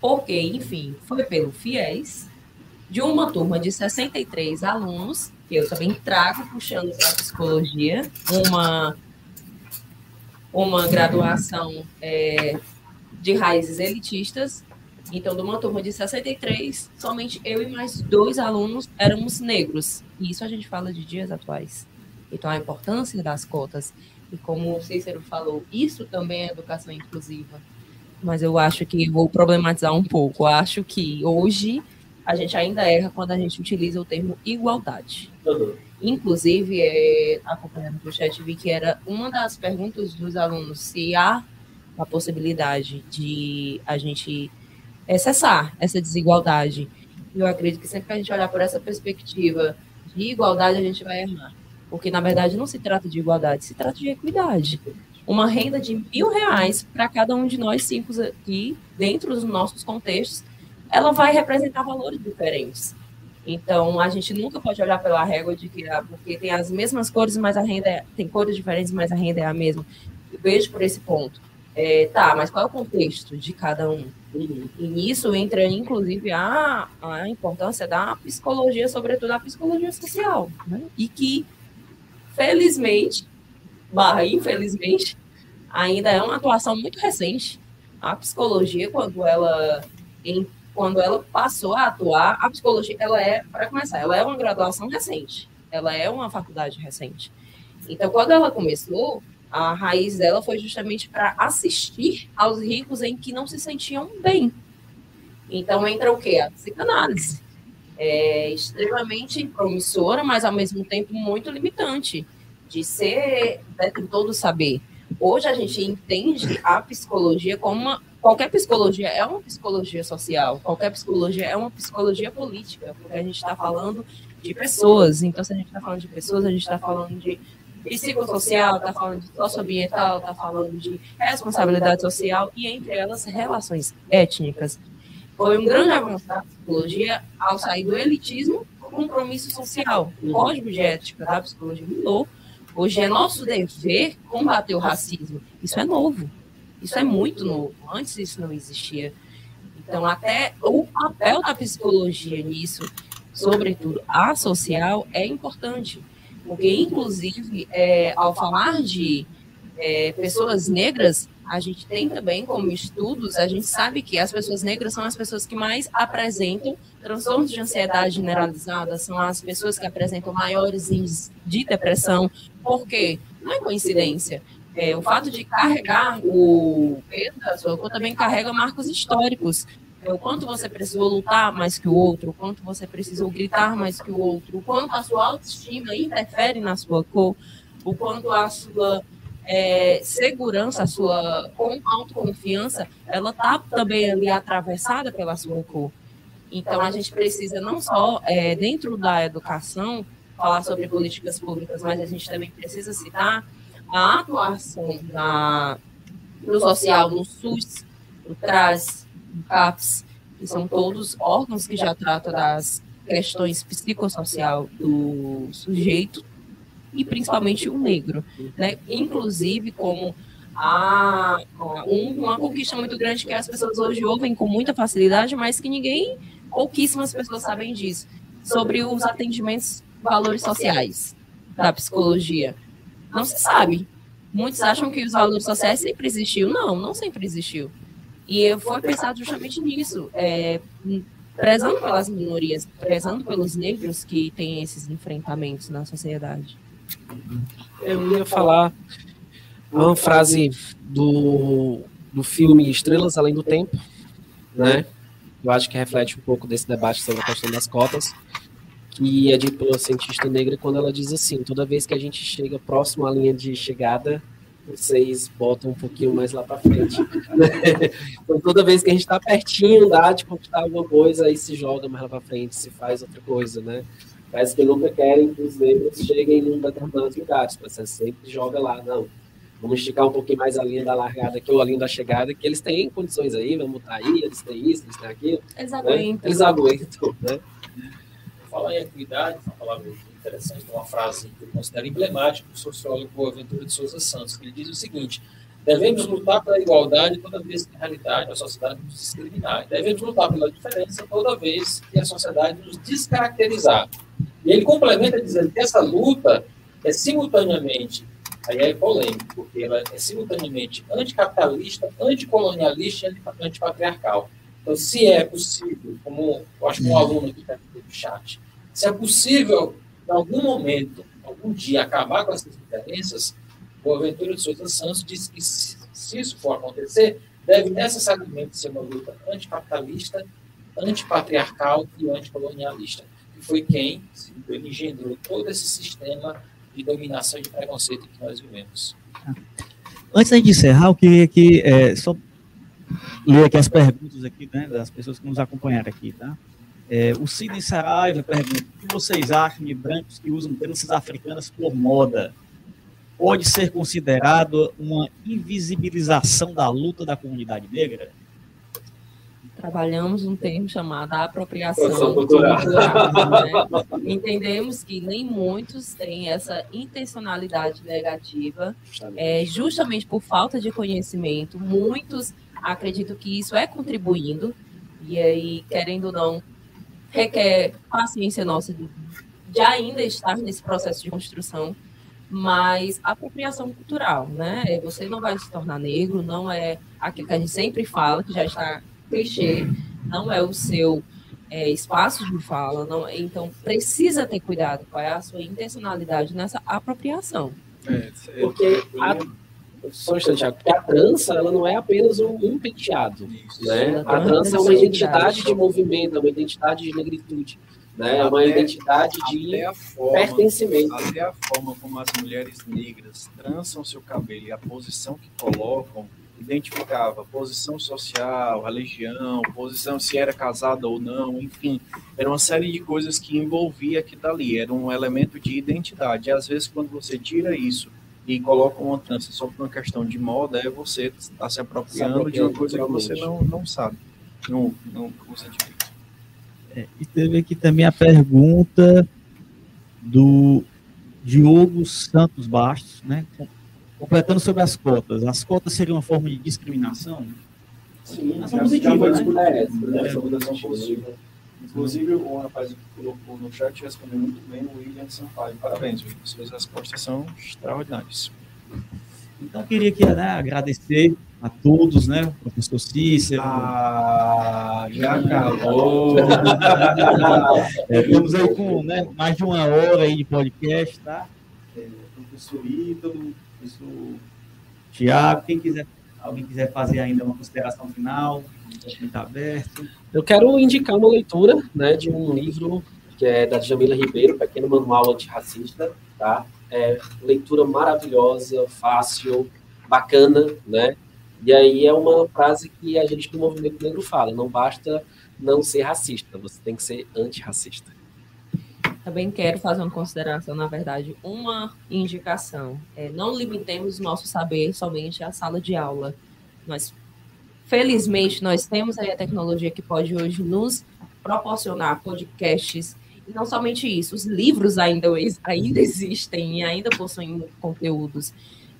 porque, enfim, foi pelo FIES, de uma turma de 63 alunos, que eu também trago puxando para psicologia, uma, uma graduação é, de raízes elitistas, então, de uma turma de 63, somente eu e mais dois alunos éramos negros. E isso a gente fala de dias atuais. Então, a importância das cotas. E como o Cícero falou, isso também é educação inclusiva. Mas eu acho que vou problematizar um pouco. Eu acho que hoje a gente ainda erra quando a gente utiliza o termo igualdade. Inclusive, é, acompanhando o chat, vi que era uma das perguntas dos alunos se há a possibilidade de a gente cessar essa desigualdade. E eu acredito que sempre que a gente olhar por essa perspectiva de igualdade, a gente vai errar. Porque, na verdade, não se trata de igualdade, se trata de equidade. Uma renda de mil reais para cada um de nós cinco aqui, dentro dos nossos contextos, ela vai representar valores diferentes. Então, a gente nunca pode olhar pela régua de que ah, porque tem as mesmas cores, mas a renda é, tem cores diferentes, mas a renda é a mesma. Eu vejo por esse ponto. É, tá, mas qual é o contexto de cada um? E nisso entra, inclusive, a, a importância da psicologia, sobretudo a psicologia social. Né? E que, felizmente, barra infelizmente, ainda é uma atuação muito recente. A psicologia, quando ela, quando ela passou a atuar, a psicologia, ela é, para começar, ela é uma graduação recente. Ela é uma faculdade recente. Então, quando ela começou, a raiz dela foi justamente para assistir aos ricos em que não se sentiam bem. Então entra o quê? A psicanálise. É extremamente promissora, mas ao mesmo tempo muito limitante de ser detentor do saber. Hoje a gente entende a psicologia como uma, qualquer psicologia é uma psicologia social, qualquer psicologia é uma psicologia política, porque a gente está falando de pessoas. Então, se a gente está falando de pessoas, a gente está falando de psicossocial, está falando de socioambiental, está falando de responsabilidade social e, entre elas, relações étnicas. Foi um grande avanço da psicologia ao sair do elitismo compromisso social. O código de ética da psicologia mudou. Hoje é nosso dever combater o racismo. Isso é novo. Isso é muito novo. Antes isso não existia. Então, até o papel da psicologia nisso, sobretudo a social, é importante. Porque, inclusive, é, ao falar de é, pessoas negras, a gente tem também como estudos, a gente sabe que as pessoas negras são as pessoas que mais apresentam transtornos de ansiedade generalizada, são as pessoas que apresentam maiores índices de depressão. Por quê? Não é coincidência. É, o fato de carregar o peso da sua cor também carrega marcos históricos. É, o quanto você precisou lutar mais que o outro, o quanto você precisou gritar mais que o outro, o quanto a sua autoestima interfere na sua cor, o quanto a sua é, segurança, a sua autoconfiança, ela está também ali atravessada pela sua cor. Então, a gente precisa não só, é, dentro da educação, falar sobre políticas públicas, mas a gente também precisa citar a atuação na, no social, no SUS, no TRAS, CAPS, que são todos órgãos que já tratam das questões psicossocial do sujeito e principalmente o negro, né? Inclusive como a, uma conquista muito grande que as pessoas hoje ouvem com muita facilidade, mas que ninguém, pouquíssimas pessoas sabem disso, sobre os atendimentos valores sociais da psicologia. Não se sabe. Muitos acham que os valores sociais sempre existiu. Não, não sempre existiu. E foi pensado justamente nisso, é, prezando pelas minorias, prezando pelos negros que têm esses enfrentamentos na sociedade. Eu ia falar uma frase do, do filme Estrelas Além do Tempo, né? Eu acho que reflete um pouco desse debate sobre a questão das cotas, que é dito pela cientista negra quando ela diz assim: toda vez que a gente chega próximo à linha de chegada, vocês botam um pouquinho mais lá para frente. então, toda vez que a gente está pertinho dá de conquistar alguma coisa, aí se joga mais lá para frente, se faz outra coisa, né? Parece que nunca querem que os negros cheguem em um determinados lugares, mas você sempre joga lá, não. Vamos esticar um pouquinho mais a linha da largada aqui ou a linha da chegada, que eles têm condições aí, vamos estar aí, eles têm isso, eles têm aquilo. Eles né? aguentam. Eles aguentam, né? Falar em equidade, uma palavra interessante, uma frase que eu considero emblemática do sociólogo Boaventura de Souza Santos, que ele diz o seguinte: devemos lutar pela igualdade toda vez que a realidade, a sociedade nos discriminar. Devemos lutar pela diferença toda vez que a sociedade nos descaracterizar. E ele complementa dizendo que essa luta é simultaneamente, aí é polêmico, porque ela é simultaneamente anticapitalista, anticolonialista e antipatriarcal. Então, se é possível, como eu acho que um aluno aqui está no chat, se é possível, em algum momento, algum dia, acabar com essas diferenças, o Aventura de Souza Santos disse que, se, isso for acontecer, deve necessariamente ser uma luta anticapitalista, antipatriarcal e anticolonialista que foi quem engendrou todo esse sistema de dominação e de preconceito que nós vivemos. Antes de encerrar, eu queria que é, só ler aqui as perguntas aqui, né, das pessoas que nos acompanharam aqui, tá? É, o Sidney Saraiva pergunta: o que vocês acham de brancos que usam danças africanas por moda? Pode ser considerado uma invisibilização da luta da comunidade negra? trabalhamos um termo chamado apropriação cultural, né? Entendemos que nem muitos têm essa intencionalidade negativa, é, justamente por falta de conhecimento. Muitos acreditam que isso é contribuindo, e aí, querendo ou não, requer paciência nossa de, de ainda estar nesse processo de construção, mas apropriação cultural, né? Você não vai se tornar negro, não é aquilo que a gente sempre fala, que já está clichê, não é o seu é, espaço de fala, não, então precisa ter cuidado qual é a sua intencionalidade nessa apropriação. É, Porque a, só um instante, a trança ela não é apenas um, um penteado. Isso. Né? A trança é uma identidade de movimento, é uma identidade de negritude. Né? É uma Até- identidade de Até a forma, pertencimento. até a forma como as mulheres negras trançam seu cabelo e a posição que colocam identificava posição social, religião, posição se era casada ou não, enfim, era uma série de coisas que envolvia aquilo dali, era um elemento de identidade. E às vezes quando você tira isso e coloca uma trança só por uma questão de moda, é você está se apropriando de uma coisa que você não, não sabe, não, não usa direito. E teve aqui também a pergunta do Diogo Santos Bastos, né? Completando sobre as cotas. As cotas seriam uma forma de discriminação? Sim, Ação já- positiva, já foi né? É, né, é, Inclusive, o rapaz que colocou no chat respondeu muito bem, o William Sampaio. Parabéns, William. Suas respostas são extraordinárias. Então, eu queria aqui, né, agradecer a todos, né? Professor Cícero. Ah, já acabou. É, estamos aí com né, mais de uma hora aí de podcast, tá? É, professor Ítalo, professor Tiago, quem quiser, alguém quiser fazer ainda uma consideração final, está aberto. Eu quero indicar uma leitura né, de um livro que é da Jamila Ribeiro, Pequeno Manual Antirracista, tá? É leitura maravilhosa, fácil, bacana, né? E aí é uma frase que a gente do movimento negro fala, não basta não ser racista, você tem que ser antirracista. Também quero fazer uma consideração, na verdade, uma indicação. É, não limitemos nosso saber somente à sala de aula. Nós, felizmente, nós temos aí a tecnologia que pode hoje nos proporcionar podcasts. E não somente isso, os livros ainda, ainda existem e ainda possuem conteúdos.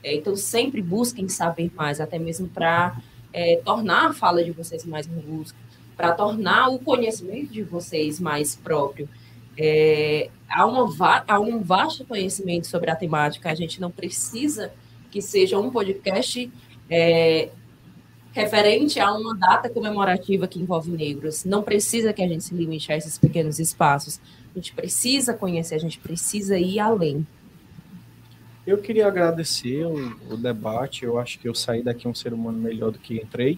É, então, sempre busquem saber mais, até mesmo para é, tornar a fala de vocês mais robusta, para tornar o conhecimento de vocês mais próprio. É, há, uma, há um vasto conhecimento sobre a temática, a gente não precisa que seja um podcast é, referente a uma data comemorativa que envolve negros. Não precisa que a gente se limite a esses pequenos espaços. A gente precisa conhecer, a gente precisa ir além. Eu queria agradecer o, o debate. Eu acho que eu saí daqui um ser humano melhor do que entrei.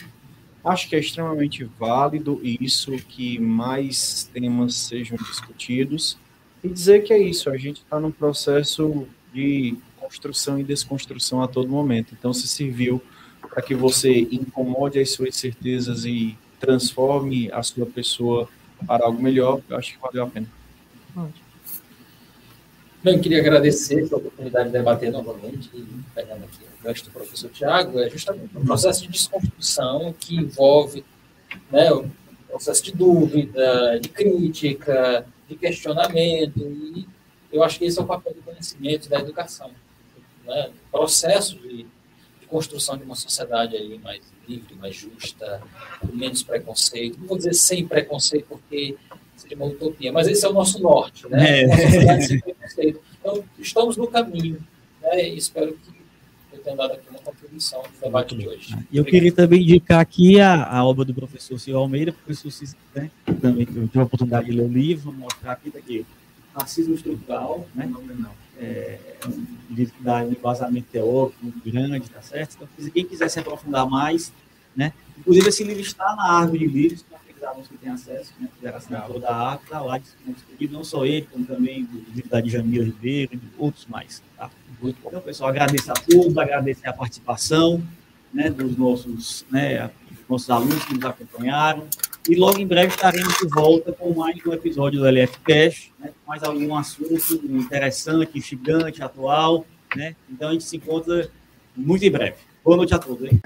Acho que é extremamente válido isso, que mais temas sejam discutidos. E dizer que é isso, a gente está num processo de construção e desconstrução a todo momento. Então, se serviu para que você incomode as suas certezas e transforme a sua pessoa para algo melhor, eu acho que valeu a pena. Bem, queria agradecer pela oportunidade de debater novamente, pegando aqui o gancho do professor Tiago, é justamente um processo de desconstrução que envolve né, o processo de dúvida, de crítica, de questionamento, e eu acho que esse é o papel do conhecimento da educação. Né? O processo de construção de uma sociedade aí mais livre, mais justa, com menos preconceito. Não vou dizer sem preconceito, porque seria uma utopia, mas esse é o nosso norte, né? É. Uma sociedade sem preconceito. Então, estamos no caminho, né? E espero que eu tenha dado aqui uma contribuição no debate de hoje. E eu queria também indicar aqui a, a obra do professor Silvio Almeida, professor Cícero, né? Também tive a oportunidade de ler o livro, vou mostrar aqui daqui. Racismo estrutural, né? É um que dá um embasamento teórico muito grande, tá certo? Então, quem quiser se aprofundar mais, né? Inclusive, esse livro está na árvore de livros, para aqueles alunos que têm acesso, né? Fizeram assinatura da árvore, está lá disponível, não só ele, como também o livro da Djamila Ribeiro e outros mais, tá? Então, pessoal, agradeço a todos, agradecer a participação né, dos nossos, né, nossos alunos que nos acompanharam. E logo em breve estaremos de volta com mais um episódio do LF Cash, né, mais algum assunto interessante, instigante, atual. Né? Então a gente se encontra muito em breve. Boa noite a todos. Hein?